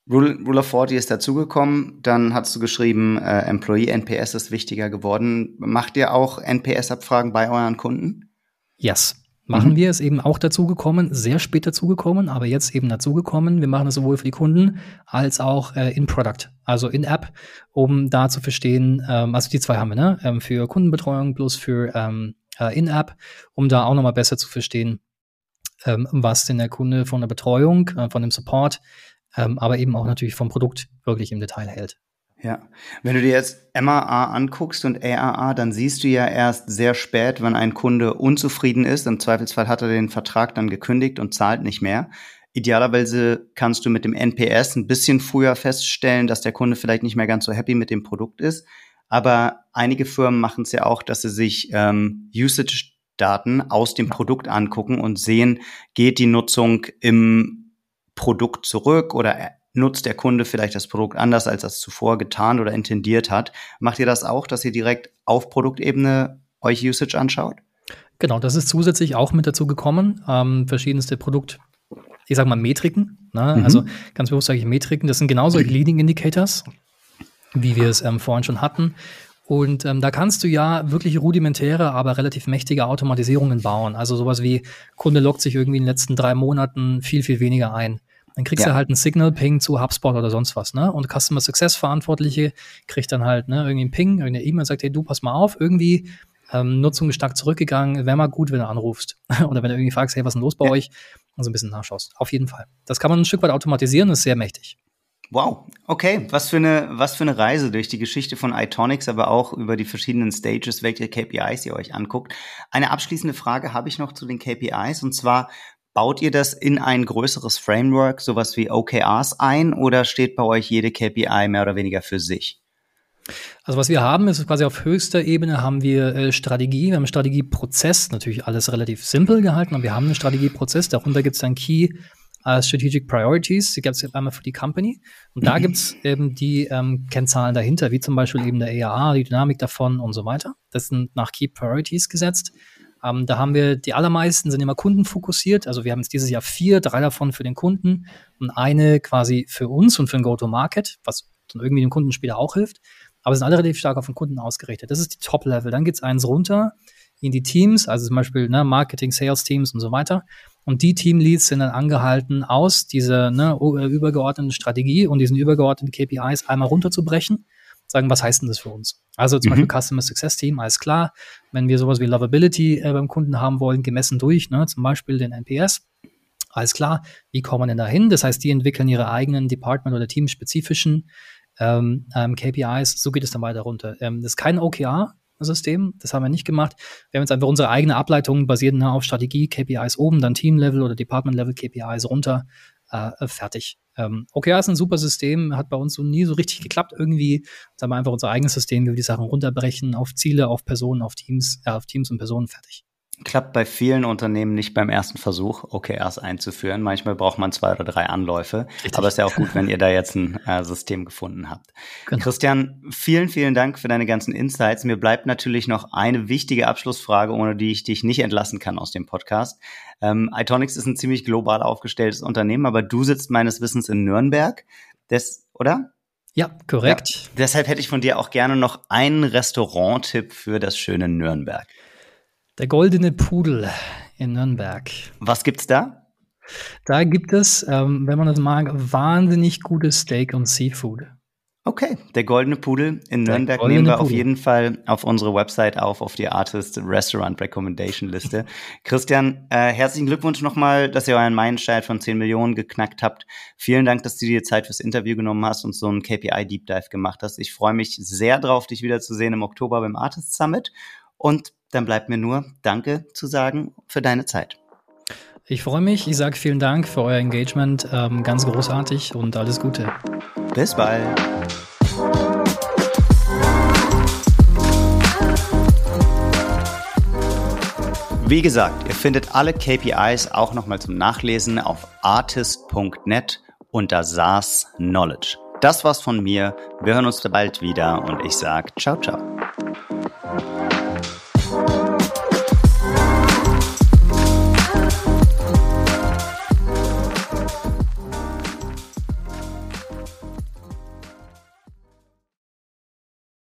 Rule, Rule of 40 ist dazugekommen, dann hast du geschrieben, äh, Employee NPS ist wichtiger geworden. Macht ihr auch NPS-Abfragen bei euren Kunden? Yes. Machen mhm. wir, ist eben auch dazugekommen, sehr spät dazugekommen, aber jetzt eben dazugekommen. Wir machen es sowohl für die Kunden als auch äh, in Product, also in App, um da zu verstehen, ähm, also die zwei haben wir, ne? Ähm, für Kundenbetreuung plus für ähm, äh, in-App, um da auch nochmal besser zu verstehen, ähm, was denn der Kunde von der Betreuung, äh, von dem Support ähm, aber eben auch natürlich vom Produkt wirklich im Detail hält. Ja, wenn du dir jetzt MAA anguckst und AAA, dann siehst du ja erst sehr spät, wenn ein Kunde unzufrieden ist. Im Zweifelsfall hat er den Vertrag dann gekündigt und zahlt nicht mehr. Idealerweise kannst du mit dem NPS ein bisschen früher feststellen, dass der Kunde vielleicht nicht mehr ganz so happy mit dem Produkt ist. Aber einige Firmen machen es ja auch, dass sie sich ähm, Usage-Daten aus dem Produkt angucken und sehen, geht die Nutzung im Produkt zurück oder nutzt der Kunde vielleicht das Produkt anders, als das zuvor getan oder intendiert hat. Macht ihr das auch, dass ihr direkt auf Produktebene euch Usage anschaut? Genau, das ist zusätzlich auch mit dazu gekommen. Ähm, verschiedenste Produkt, ich sag mal Metriken. Ne? Mhm. Also ganz bewusst sage ich Metriken. Das sind genauso (clears throat) Leading Indicators, wie wir es ähm, vorhin schon hatten. Und ähm, da kannst du ja wirklich rudimentäre, aber relativ mächtige Automatisierungen bauen. Also sowas wie Kunde loggt sich irgendwie in den letzten drei Monaten viel, viel weniger ein. Dann kriegst ja. du halt einen Signal-Ping zu HubSpot oder sonst was, ne? Und Customer Success-Verantwortliche kriegt dann halt, ne, irgendwie einen Ping, irgendeine E-Mail sagt, hey, du, pass mal auf, irgendwie ähm, Nutzung ist stark zurückgegangen, wäre mal gut, wenn du anrufst. (laughs) oder wenn du irgendwie fragst, hey, was ist denn los bei ja. euch? Und so ein bisschen nachschaust. Auf jeden Fall. Das kann man ein Stück weit automatisieren, ist sehr mächtig. Wow, okay, was für eine was für eine Reise durch die Geschichte von Itonics, aber auch über die verschiedenen Stages, welche KPIs ihr euch anguckt. Eine abschließende Frage habe ich noch zu den KPIs und zwar Baut ihr das in ein größeres Framework, sowas wie OKRs ein, oder steht bei euch jede KPI mehr oder weniger für sich? Also was wir haben, ist quasi auf höchster Ebene haben wir äh, Strategie, wir haben einen Strategieprozess, natürlich alles relativ simpel gehalten, aber wir haben einen Strategieprozess, darunter gibt es dann Key äh, Strategic Priorities, die gibt es einmal für die Company und da mhm. gibt es eben die ähm, Kennzahlen dahinter, wie zum Beispiel eben der EAA, die Dynamik davon und so weiter. Das sind nach Key Priorities gesetzt. Ähm, da haben wir, die allermeisten sind immer kundenfokussiert. Also wir haben jetzt dieses Jahr vier, drei davon für den Kunden und eine quasi für uns und für den Go-to-Market, was dann irgendwie dem Kunden später auch hilft. Aber sind alle relativ stark auf den Kunden ausgerichtet. Das ist die Top-Level. Dann geht's eins runter in die Teams, also zum Beispiel ne, Marketing, Sales-Teams und so weiter. Und die Teamleads sind dann angehalten, aus dieser ne, übergeordneten Strategie und diesen übergeordneten KPIs einmal runterzubrechen. Sagen, was heißt denn das für uns? Also zum mhm. Beispiel Customer Success Team, alles klar. Wenn wir sowas wie Lovability äh, beim Kunden haben wollen, gemessen durch, ne, zum Beispiel den NPS, alles klar. Wie kommen wir denn da hin? Das heißt, die entwickeln ihre eigenen Department- oder teamspezifischen ähm, ähm, KPIs. So geht es dann weiter runter. Ähm, das ist kein OKR, System. Das haben wir nicht gemacht. Wir haben jetzt einfach unsere eigene Ableitung basierend auf Strategie, KPIs oben, dann Team-Level oder Department-Level KPIs runter. Äh, äh, fertig. Ähm, OKR ist ein super System, hat bei uns so nie so richtig geklappt. Irgendwie Jetzt haben wir einfach unser eigenes System, wie wir die Sachen runterbrechen auf Ziele, auf Personen, auf Teams, äh, auf Teams und Personen fertig. Klappt bei vielen Unternehmen nicht beim ersten Versuch, OKRs einzuführen. Manchmal braucht man zwei oder drei Anläufe. Richtig. Aber es ist ja auch gut, wenn ihr da jetzt ein äh, System gefunden habt. Genau. Christian, vielen, vielen Dank für deine ganzen Insights. Mir bleibt natürlich noch eine wichtige Abschlussfrage, ohne die ich dich nicht entlassen kann aus dem Podcast. Ähm, Itonix ist ein ziemlich global aufgestelltes Unternehmen, aber du sitzt meines Wissens in Nürnberg. Das, oder? Ja, korrekt. Ja, deshalb hätte ich von dir auch gerne noch einen Restaurant-Tipp für das schöne Nürnberg. Der goldene Pudel in Nürnberg. Was gibt's da? Da gibt es, ähm, wenn man das mag, wahnsinnig gutes Steak und Seafood. Okay, der goldene Pudel in Nürnberg nehmen wir Pudel. auf jeden Fall auf unsere Website auf, auf die Artist Restaurant Recommendation Liste. (laughs) Christian, äh, herzlichen Glückwunsch nochmal, dass ihr euren Meilenstein von 10 Millionen geknackt habt. Vielen Dank, dass du dir Zeit fürs Interview genommen hast und so einen KPI Deep Dive gemacht hast. Ich freue mich sehr drauf, dich wiederzusehen im Oktober beim Artist Summit und dann bleibt mir nur Danke zu sagen für deine Zeit. Ich freue mich. Ich sage vielen Dank für euer Engagement. Ähm, ganz großartig und alles Gute. Bis bald. Wie gesagt, ihr findet alle KPIs auch nochmal zum Nachlesen auf artist.net unter SaaS Knowledge. Das war's von mir. Wir hören uns bald wieder und ich sage ciao, ciao.